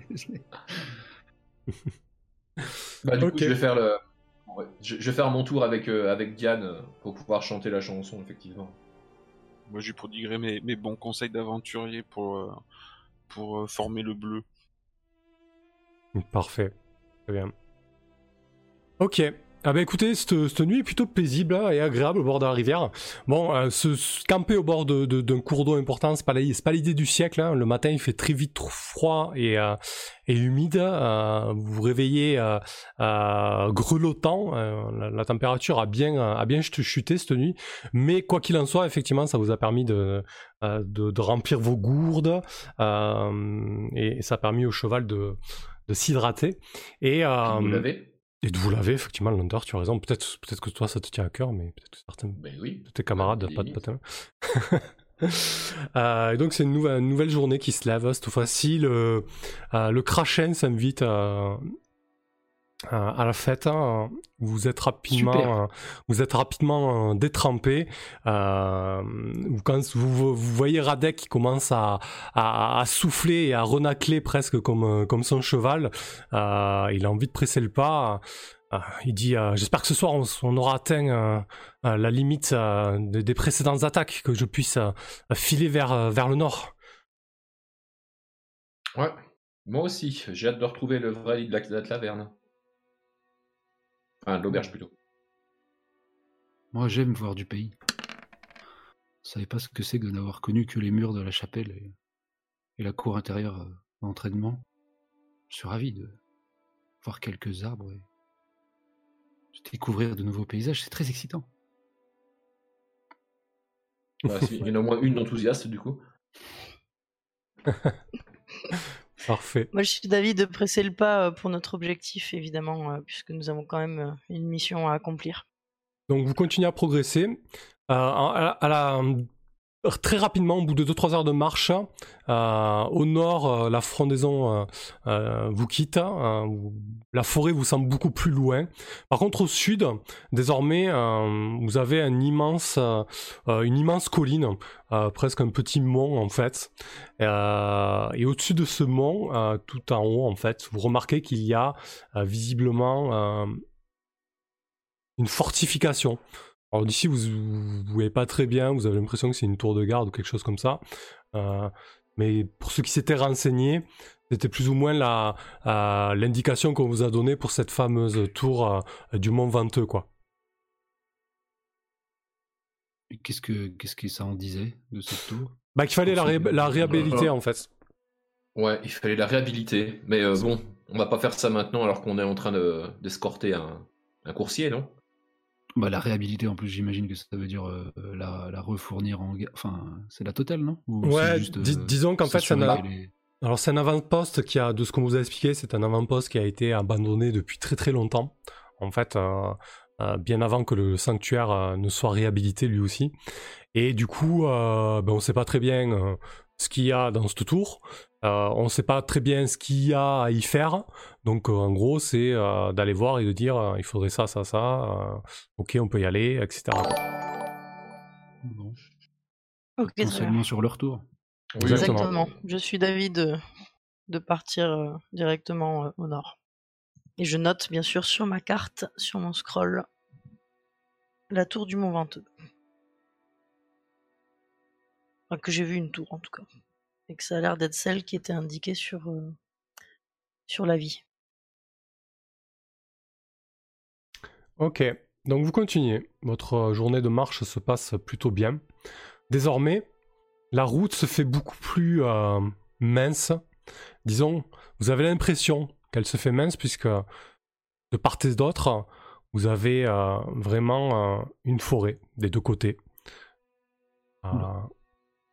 Bah, du Ok. coup, je vais faire le. Ouais, Je, je vais faire mon tour avec, euh, avec Diane euh, pour pouvoir chanter la chanson, effectivement. Moi, je lui prodiguerai mes, mes bons conseils d'aventurier pour, euh, pour euh, former le bleu. Parfait. Très bien. Ok. Ah bah écoutez, cette, cette nuit est plutôt paisible hein, et agréable au bord de la rivière. Bon, euh, se, se camper au bord de- de- d'un cours d'eau important, c'est pas pas l'idée du siècle. hein. Le matin, il fait très vite trop froid et, euh, et humide. Euh, vous vous réveillez euh, euh, grelottant. Euh, la, la température a bien, a bien ch- chuté cette nuit. Mais quoi qu'il en soit, effectivement, ça vous a permis de, de, de remplir vos gourdes et, et ça a permis au cheval de, de s'hydrater. Et, Vous l'avez et de vous laver, effectivement, Lander, tu as raison. Peut-être peut que toi, ça te tient à cœur, mais peut-être que certains Ben oui. de tes camarades, pas de de- Euh, et donc, c'est une nouvelle, une nouvelle journée qui se lève. Cette fois-ci, le, euh, le Krachen s'invite à, à la fête. hein. Vous êtes rapidement, euh, vous êtes rapidement euh, détrempé. Euh, quand vous, vous voyez Radek qui commence à, à, à souffler et à renacler presque comme, euh, comme son cheval, euh, il a envie de presser le pas. Euh, il dit euh, J'espère que ce soir on, on aura atteint euh, euh, la limite euh, des, des précédentes attaques, que je puisse euh, filer vers, euh, vers le nord. Ouais. Moi aussi, j'ai hâte de retrouver le vrai lit de la, de la taverne. Enfin, de l'auberge plutôt. Moi, j'aime voir du pays. Je savais pas ce que c'est que de n'avoir connu que les murs de la chapelle et, et la cour intérieure euh, d'entraînement. Je suis ravi de voir quelques arbres et de découvrir de nouveaux paysages. C'est très excitant. Ouais, c'est- il y en a au moins une d'enthousiaste du coup. Parfait. Moi, je suis d'avis de presser le pas euh, pour notre objectif, évidemment, euh, puisque nous avons quand même euh, une mission à accomplir. Donc vous continuez à progresser. Euh, à, la- à la- très rapidement, au bout de 2-3 heures de marche, euh, au nord, euh, la frondaison euh, euh, vous quitte. euh, vous- la forêt vous semble beaucoup plus loin. Par contre, au sud, désormais, euh, vous avez euh, euh, une immense colline, euh, presque un petit mont en fait. Euh, et au-dessus de ce mont, euh, tout en haut, en fait, vous remarquez qu'il y a euh, visiblement euh, une fortification. Alors d'ici, vous ne voyez pas très bien, vous avez l'impression que c'est une tour de garde ou quelque chose comme ça. Euh, mais pour ceux qui s'étaient renseignés, c'était plus ou moins la, euh, l'indication qu'on vous a donnée pour cette fameuse tour euh, du Mont Venteux, quoi. Qu'est-ce que, qu'est-ce que ça en disait de cette tour? Bah qu'il fallait la, ré- la réhabiliter en fait. Ouais, il fallait la réhabiliter. Mais euh, bon, on va pas faire ça maintenant alors qu'on est en train de, d'escorter un, un coursier, non? Bah la réhabilité en plus, j'imagine que ça veut dire euh, la, la refournir en, enfin, c'est la totale, non? Ou Ouais, juste, dis- euh, disons qu'en fait, ça n'a- Alors c'est un avant-poste qui a, de ce qu'on vous a expliqué, c'est un avant-poste qui a été abandonné depuis très très longtemps. En fait, euh, bien avant que le sanctuaire ne soit réhabilité lui aussi. Et du coup, ben, on ne sait pas très bien ce qu'il y a dans cette tour. Euh, on ne sait pas très bien ce qu'il y a à y faire. Donc euh, en gros, c'est euh, d'aller voir et de dire euh, il faudrait ça, ça, ça. euh, ok, on peut y aller, etc. Bon. Ok, très bien. Potentiellement sur leur tour. Exactement. Exactement. Je suis d'avis de, de partir euh, directement euh, au nord. Et je note bien sûr sur ma carte, sur mon scroll, la tour du Mont Venteux. Enfin, que j'ai vu une tour en tout cas. Et que ça a l'air d'être celle qui était indiquée sur, euh, sur l'avis. Ok, donc vous continuez. Votre euh, journée de marche se passe plutôt bien. Désormais, la route se fait beaucoup plus euh, mince. Disons, vous avez l'impression qu'elle se fait mince puisque de part et d'autre, vous avez euh, vraiment euh, une forêt des deux côtés. Euh,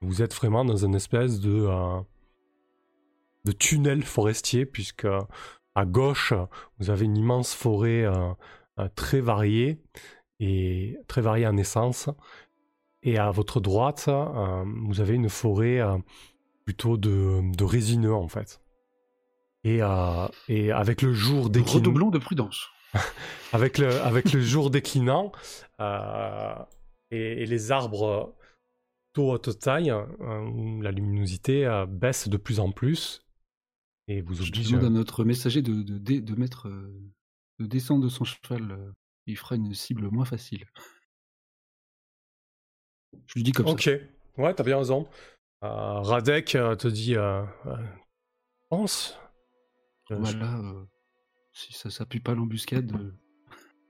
vous êtes vraiment dans une espèce de, euh, de tunnel forestier puisque à gauche, vous avez une immense forêt euh, euh, très variée et très variée en essence. Et à votre droite, vous avez une forêt plutôt de, de résineux en fait. Et, et avec le jour déclinant, Redoublons de prudence. avec le, avec le jour déclinant euh, et, et les arbres haute taille, euh, la luminosité euh, baisse de plus en plus et vous Je oblige. demande à notre messager de, de, mettre, euh, de descendre de son cheval. euh, il fera une cible moins facile. Je lui dis comme Ok, ça. ouais, t'as bien raison. Euh, Radek euh, te dit euh, euh, pense. Euh, je- Voilà, euh, si ça s'appuie pas l'embuscade. euh,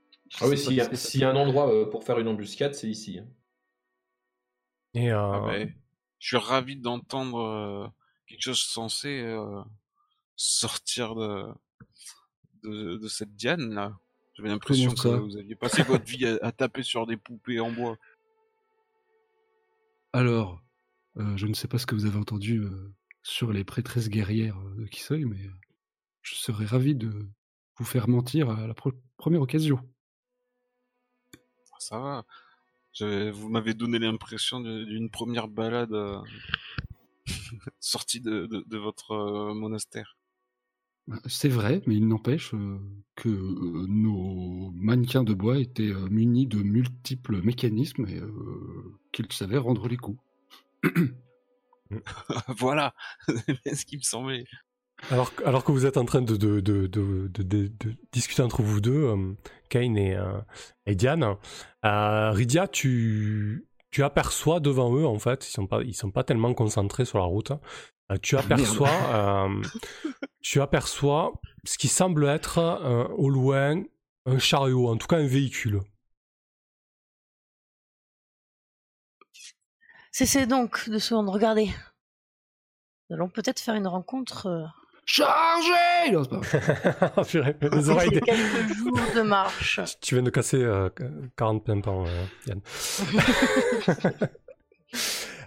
je Ah oui, s'il y, si y a un endroit euh, pour faire une embuscade, c'est ici. hein. Et, euh, Ah ouais. Je suis ravi d'entendre euh, quelque chose censé euh, sortir de, de, de cette Diane là. J'avais l'impression que vous aviez passé votre vie à, à taper sur des poupées en bois. Alors, euh, je ne sais pas ce que vous avez entendu euh, sur les prêtresses guerrières euh, de Kisoi, mais euh, je serais ravi de vous faire mentir à la première occasion. Ça va. Vous m'avez donné l'impression d'une première balade euh, sortie de, de, de votre euh, monastère. C'est vrai, mais il n'empêche euh, que nos mannequins de bois étaient munis de multiples mécanismes et qu'ils savaient rendre les coups. voilà, c'est ce qui me semblait. Alors, que- alors que vous êtes en train de, de, de, de, de- de- de discuter entre vous deux, euh, Kane et, euh, et Diane, euh, Rydia, tu, tu aperçois devant eux, en fait, ils sont pas, ils sont pas tellement concentrés sur la route. euh, tu aperçois, euh, tu aperçois ce qui semble être euh, au loin un chariot, en tout cas un véhicule. Cessez donc de se rendre. Regardez. Nous allons peut-être faire une rencontre. Chargez Non, c'est pas vrai. Purée, les oreilles des- quelques jours de marche. Tu viens de casser euh, 40 pimpants, euh, Yann.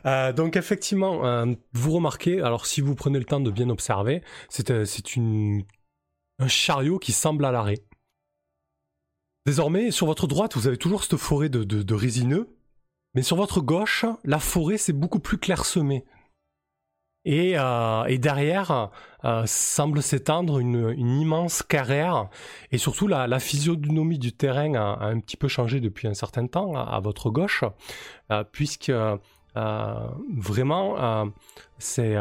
Euh, donc effectivement, euh, vous remarquez, alors si vous prenez le temps de bien observer, c'est euh, une un chariot qui semble à l'arrêt. Désormais, sur votre droite, vous avez toujours cette forêt de, de, de résineux, mais sur votre gauche, la forêt c'est beaucoup plus clairsemé. Et, euh, et derrière euh, semble s'étendre une, immense carrière et surtout, la, la physionomie du terrain a, a un petit peu changé depuis un certain temps à, votre gauche, euh, puisque vraiment, c'est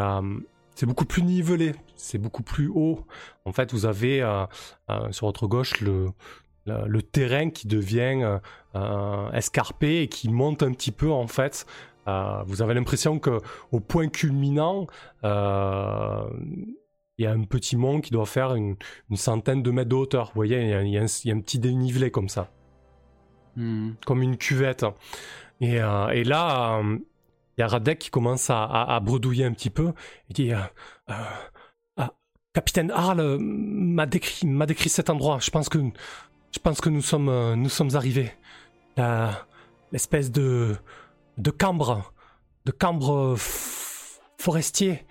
beaucoup plus nivelé, c'est beaucoup plus haut. En fait, vous avez sur votre gauche le, le, terrain qui devient escarpé et qui monte un petit peu en fait. Euh, vous avez l'impression que au point culminant, euh, il y a un petit mont qui doit faire une, une centaine de mètres de hauteur. Vous voyez, il y a, il y a un, il y a un petit dénivelé comme ça, Hmm. comme une cuvette. Et, euh, et là, il y a Radek qui commence à, à- à bredouiller un petit peu. Il dit ah, Capitaine Harl euh, m'a décrit, m'a décrit cet endroit. Je pense que, je pense que nous sommes, nous sommes arrivés. La- L'espèce de, de cambre, de cambre euh, forestier.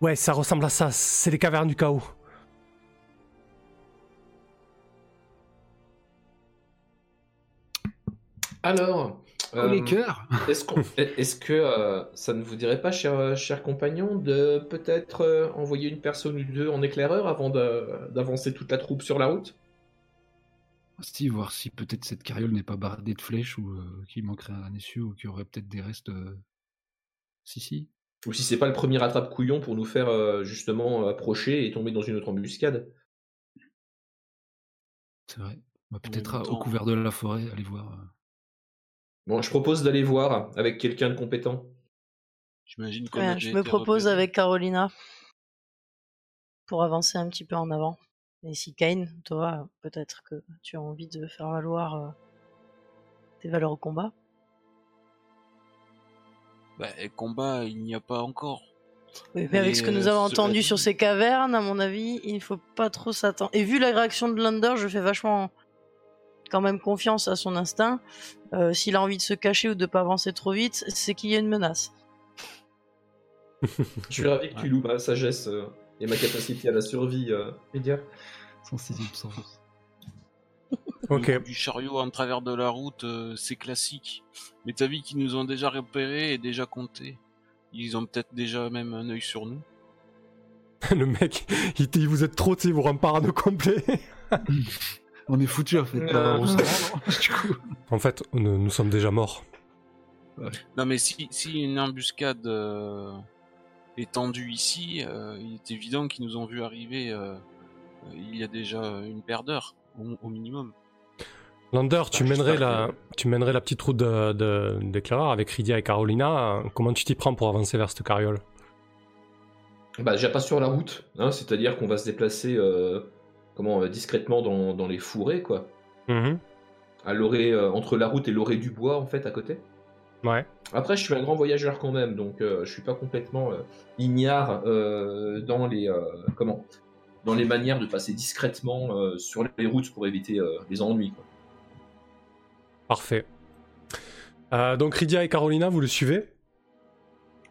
Ouais, ça ressemble à ça. C'est les cavernes du chaos. Alors, les euh, cœurs est-ce qu'on- est-ce que euh, ça ne vous dirait pas, cher, cher compagnon, de peut-être euh, envoyer une personne ou deux en éclaireur avant de- d'avancer toute la troupe sur la route? Si, voir si peut-être cette carriole n'est pas bardée de flèches ou euh, qu'il manquerait un essieu ou qu'il y aurait peut-être des restes. euh, Si, si. Ou si c'est pas le premier attrape-couillon pour nous faire euh, justement approcher et tomber dans une autre embuscade C'est vrai. Bah, peut-être même à- au temps- couvert de la forêt, aller voir. euh. Bon, je propose d'aller voir avec quelqu'un de compétent. J'imagine qu'on Ouais, a je me été propose repéré. avec Carolina pour avancer un petit peu en avant. Et si Kane, toi, peut-être que tu as envie de faire valoir euh, tes valeurs au combat? Bah, et combat, il n'y a pas encore. Oui, mais avec ce que nous euh, avons entendu dit- sur ces cavernes, à mon avis, il ne faut pas trop s'attendre. Et vu la réaction de Lander, je fais vachement quand même confiance à son instinct. Euh, S'il a envie de se cacher ou de pas avancer trop vite, c'est qu'il y a une menace. Je suis ravi que tu loues ma sagesse euh, et ma capacité à la survie, euh, Média. Son sixième sens. Ok. Du chariot en travers de la route, euh, c'est classique. Mais t'as vu qu'ils nous ont déjà repérés et déjà comptés. Ils ont peut-être déjà même un œil sur nous. Le mec, il, dit, vous êtes trop, tu sais, vous rend parano complet. On est foutu en fait. Euh, en fait, nous, nous sommes déjà morts. Non mais si, si une embuscade euh, est tendue ici, euh, il est évident qu'ils nous ont vu arriver euh, il y a déjà une paire d'heures, au, au minimum. Lander, tu Ah, mènerais la, tu mènerais la petite route de, de, d'éclaireur avec Rydia et Carolina. Comment tu t'y prends pour avancer vers cette carriole? Bah, déjà pas sur la route, hein, c'est-à-dire qu'on va se déplacer euh, comment, euh, discrètement dans, dans les fourrés, quoi. Mhm. À l'orée, euh, entre la route et l'orée du bois, en fait, à côté. Ouais. Après, je suis un grand voyageur quand même, donc euh, je suis pas complètement euh, ignare euh, dans les euh, comment, dans les manières de passer discrètement euh, sur les routes pour éviter euh, les ennuis. Quoi. Parfait. Euh, donc Rydia et Carolina, vous le suivez?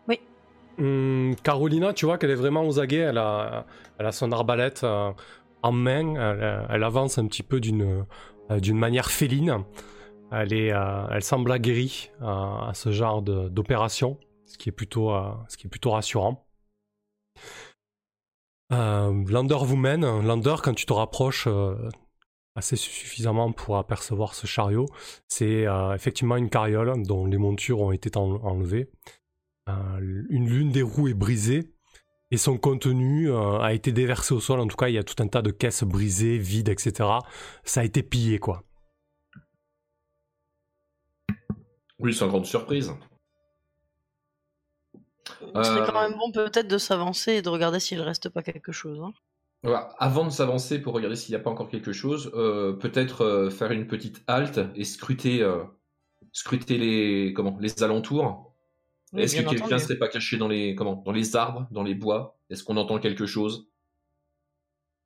Oui. Hum, Carolina, tu vois qu'elle est vraiment aux aguets. Elle a, elle a son arbalète euh, en main. Elle, elle avance un petit peu d'une euh, d'une manière féline. Euh, elle semble aguerrie euh, à ce genre d'opération, ce qui est plutôt, euh, rassurant. Lander vous mène. Lander, quand tu te rapproches assez suffisamment pour apercevoir ce chariot, c'est effectivement une carriole dont les montures ont été en- enlevées. Une l'une des roues est brisée et son contenu a été déversé au sol. En tout cas, il y a tout un tas de caisses brisées, vides, etc. Ça a été pillé, quoi. Oui, c'est une grande surprise. Ce serait Euh, quand même bon peut-être de s'avancer et de regarder s'il reste pas quelque chose. hein. Voilà, Avant de s'avancer pour regarder s'il n'y a pas encore quelque chose, euh, peut-être euh, faire une petite halte et scruter, euh, scruter les comment, les alentours. Oui, Est-ce que quelqu'un entendu. serait pas caché dans les comment, dans les arbres, dans les bois? Est-ce qu'on entend quelque chose?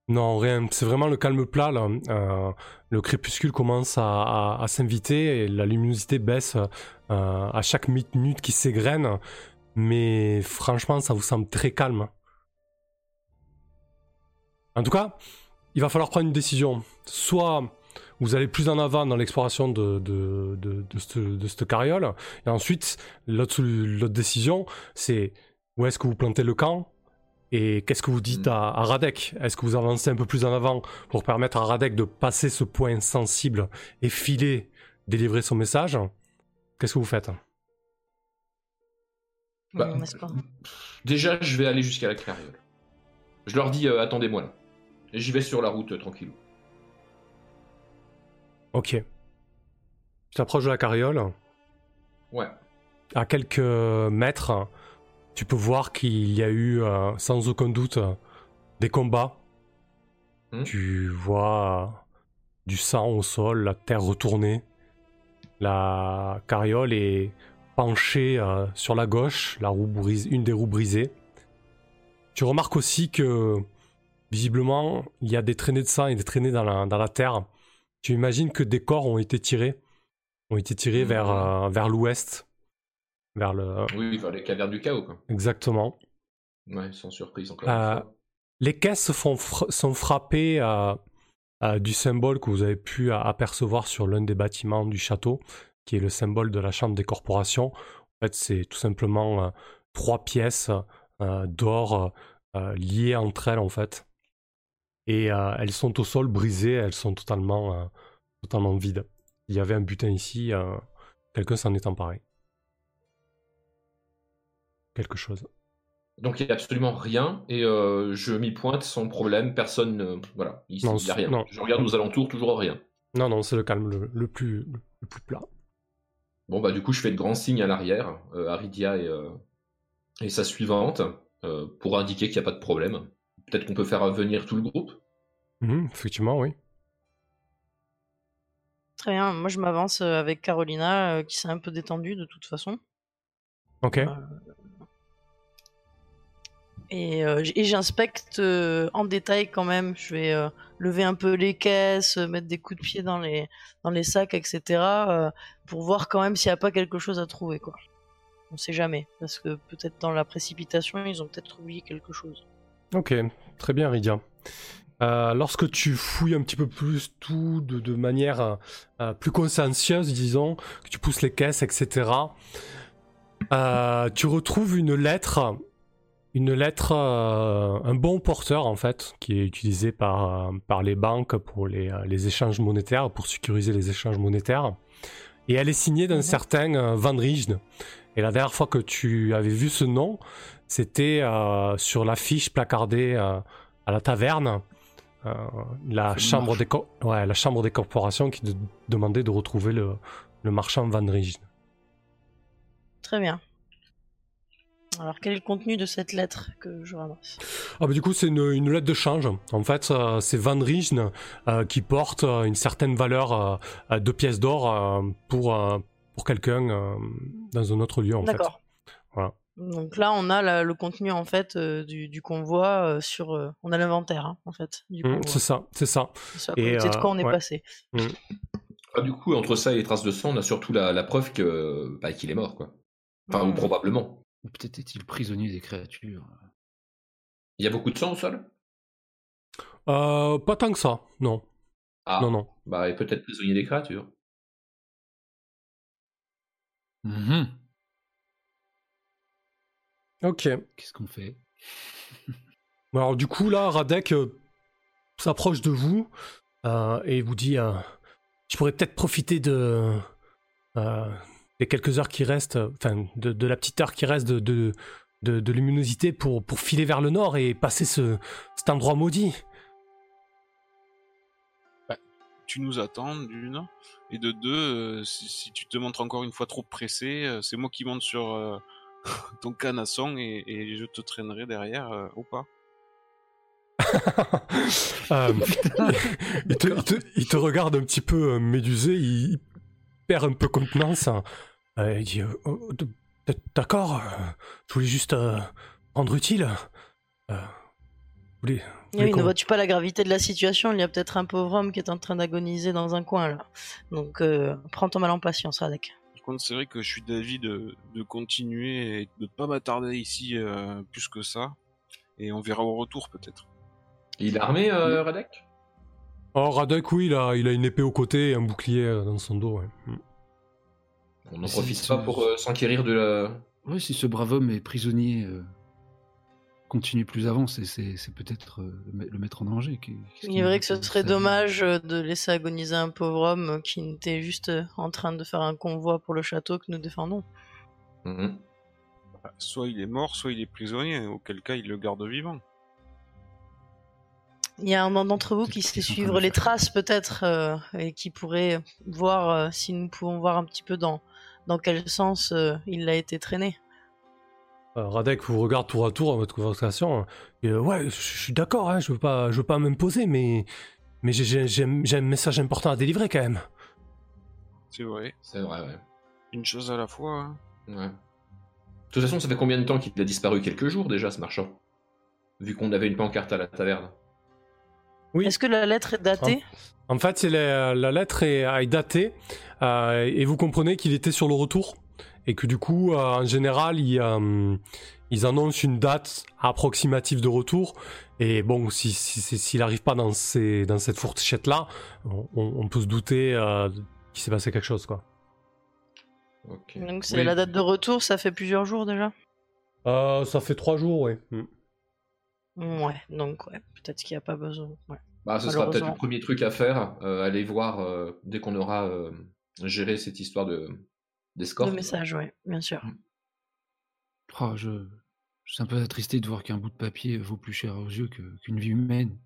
Non, rien. C'est vraiment le calme plat. Là. Euh, le crépuscule commence à, s'inviter et la luminosité baisse euh, à chaque minute qui s'égrène. Mais franchement, ça vous semble très calme. En tout cas, il va falloir prendre une décision. Soit vous allez plus en avant dans l'exploration de, de, de, cette, carriole, et ensuite, l'autre décision, c'est où est-ce que vous plantez le camp et qu'est-ce que vous dites Mm. à, à Radek? Est-ce que vous avancez un peu plus en avant pour permettre à Radek de passer ce point sensible et filer, délivrer son message? Qu'est-ce que vous faites? Bah, pas Déjà, je vais aller jusqu'à la carriole. Je leur dis, euh, attendez-moi là. Et j'y vais sur la route, euh, tranquillou. Ok. Tu t'approches de la carriole. Ouais. À quelques mètres, tu peux voir qu'il y a eu, euh, sans aucun doute, des combats. Hmm. Tu vois euh, du sang au sol, la terre retournée. La carriole est penchée euh, sur la gauche, la roue brise, une des roues brisées. Tu remarques aussi que, visiblement, il y a des traînées de sang et des traînées dans la, dans la terre. Tu imagines que des corps ont été tirés, ont été tirés Mhm. vers, euh, vers l'ouest, vers le... Oui, vers les cavernes du chaos, quoi. Exactement. Ouais, sans surprise encore Euh. Les caisses font fra- sont frappées euh, euh, du symbole que vous avez pu apercevoir sur l'un des bâtiments du château, qui est le symbole de la Chambre des corporations. En fait, c'est tout simplement euh, trois pièces d'or liées entre elles, en fait. Et elles sont au sol brisées, elles sont totalement, totalement vides. Il y avait un butin ici, quelqu'un s'en est emparé. Quelque chose. Donc il n'y a absolument rien et euh, je m'y pointe sans problème. Personne, ne- voilà, il n'y a rien. non. Je regarde aux alentours, toujours rien. Non, non, c'est le calme le, le plus, le plus plat. Bon bah du coup je fais de grands signes à l'arrière, euh, à Rydia et, euh, et sa suivante, euh, pour indiquer qu'il n'y a pas de problème. Peut-être qu'on peut faire venir tout le groupe. Mhm, effectivement, oui. Très bien, moi je m'avance euh, avec Carolina euh, qui s'est un peu détendue de toute façon. Ok. Et, euh, et j'inspecte euh, en détail quand même. Je vais euh, lever un peu les caisses, mettre des coups de pied dans les, dans les sacs, etc. pour voir quand même s'il n'y a pas quelque chose à trouver. Quoi. On sait jamais. Parce que peut-être dans la précipitation, ils ont peut-être oublié quelque chose. Ok, très bien, Rydia. Euh, lorsque tu fouilles un petit peu plus tout de, de manière plus consciencieuse, disons, que tu pousses les caisses, etc., tu retrouves une lettre, une lettre, euh, un bon porteur en fait, qui est utilisé par, euh, par les banques pour les, euh, les échanges monétaires, pour sécuriser les échanges monétaires. Et elle est signée d'un Mhm. certain euh, Van Rijen. Et la dernière fois que tu avais vu ce nom, c'était euh, sur l'affiche placardée à la taverne. la, chambre des ouais, la chambre des corporations qui de- demandait de retrouver le, le marchand Van Rijen. Très bien. Alors quel est le contenu de cette lettre que je ramasse Ah bah du coup c'est une, une lettre de change. En fait euh, c'est Van Rijen euh, qui porte euh, une certaine valeur euh, de pièces d'or euh, pour, euh, pour quelqu'un euh, dans un autre lieu en fait. D'accord. Voilà. Donc là, on a la- le contenu en fait euh, du, du convoi euh, sur. euh, on a l'inventaire hein, en fait Mm, convoi. c'est ça, c'est ça. C'est de quoi on est ouais. passé. Ah, du coup entre ça et les traces de sang, on a surtout la, la preuve que bah, qu'il est mort, quoi. Enfin ou Mm. probablement. Ou peut-être est-il prisonnier des créatures. Il y a beaucoup de sang au sol? Euh, pas tant que ça, non. Ah, Non, non. bah et peut-être prisonnier des créatures. Mhm. Ok. Qu'est-ce qu'on fait? Alors du coup là, Radek euh, s'approche de vous euh, et vous dit euh, Je pourrais peut-être profiter de des quelques heures qui restent, euh, enfin de, de la petite heure qui reste de, de, de, de luminosité pour, pour filer vers le nord et passer ce, cet endroit maudit. tu nous attends d'une et de deux euh, si, si tu te montres encore une fois trop pressé euh, c'est moi qui monte sur euh, ton canasson et, et je te traînerai derrière euh, ou pas Euh, il, te, il te- il te regarde un petit peu euh, médusé, il perd un peu contenance. Euh, il dit euh, Oh, D'accord, euh, je voulais juste euh, rendre utile. Euh, vous voulez- Eh oui, qu'on- ne vois-tu pas la gravité de la situation? Il y a peut-être un pauvre homme qui est en train d'agoniser dans un coin là. Donc euh, prends ton mal en patience, Radek. par contre c'est vrai que je suis d'avis de, de continuer et de pas m'attarder ici euh, plus que ça et on verra au retour peut-être Il est armé, euh, Radek? Oh, Radek, oui, il a, il a une épée au côté et un bouclier dans son dos. ouais. Mm. On n'en profite pas pour euh, s'enquérir de la. Ouais, si ce brave homme est prisonnier, euh, continue plus avant, c'est, peut-être euh, le me- le mettre en danger. Il qui est vrai que ce serait dommage euh, de laisser agoniser un pauvre homme qui était juste en train de faire un convoi pour le château que nous défendons. Mhm. Bah, soit il est mort soit il est prisonnier auquel cas il le garde vivant Il y a un d'entre vous qui sait suivre les traces peut-être euh, et qui pourrait voir euh, si nous pouvons voir un petit peu dans dans quel sens euh, il a été traîné. Euh, Radek vous regarde tour à tour dans votre conversation. Et, euh, ouais, je suis d'accord, hein, je veux pas, je veux pas m'imposer, mais mais j'ai- j'ai j'ai- j'ai un message important à délivrer quand même. C'est vrai. C'est vrai, ouais. Une chose à la fois. hein. ouais. De toute façon, ça fait combien de temps qu'il a disparu? Quelques jours déjà, ce marchand. Vu qu'on avait une pancarte à la taverne. Oui. Est-ce que la lettre est datée? En fait, c'est la, la lettre est, est datée euh, et vous comprenez qu'il était sur le retour et que du coup, euh, en général, ils, euh, ils annoncent une date approximative de retour. Et bon, si, si- si- s'il n'arrive pas dans, ces, dans cette fourchette-là, on, peut se douter euh, qu'il s'est passé quelque chose, quoi. Donc c'est Oui. la date de retour, ça fait plusieurs jours déjà? Euh, ça fait trois jours, oui. Ouais, donc ouais, peut-être qu'il n'y a pas besoin. Ouais. Bah, ce sera peut-être le premier truc à faire, euh, aller voir euh, dès qu'on aura euh, géré cette histoire de d'escorte. Le message, ouais, bien sûr. Oh, je... je suis un peu attristé de voir qu'un bout de papier vaut plus cher aux yeux que- qu'une vie humaine.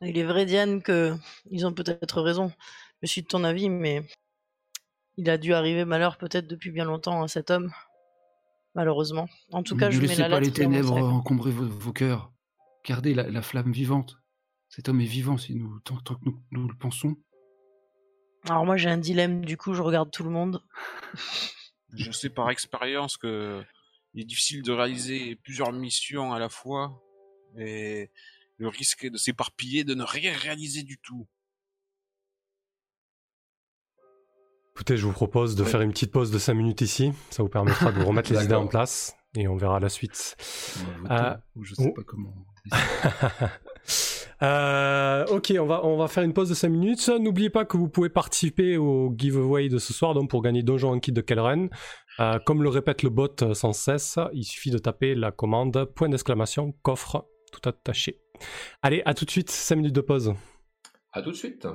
Il est vrai, Diane, que ils ont peut-être raison. Je suis de ton avis, mais il a dû arriver malheur peut-être depuis bien longtemps à cet homme. Malheureusement. En tout cas, ne je mets laissez la pas les ténèbres encombrer vos, vos cœurs. Gardez la, la flamme vivante. Cet homme est vivant si nous, tant, tant que nous, nous le pensons. Alors moi, j'ai un dilemme, du coup, je regarde tout le monde. Je sais par expérience que il est difficile de réaliser plusieurs missions à la fois et le risque est de s'éparpiller, de ne rien réaliser du tout. Écoutez, je vous propose de Ouais. faire une petite pause de 5 minutes ici. Ça vous permettra de vous remettre les idées en place et on verra la suite. Ah, ou je sais oh. pas comment. Euh, ok, on va, on va faire une pause de 5 minutes. N'oubliez pas que vous pouvez participer au giveaway de ce soir donc pour gagner Donjon en kit de Kelren. Euh, comme le répète le bot euh, sans cesse, il suffit de taper la commande point d'exclamation coffre tout attaché. Allez, à tout de suite, 5 minutes de pause. À tout de suite.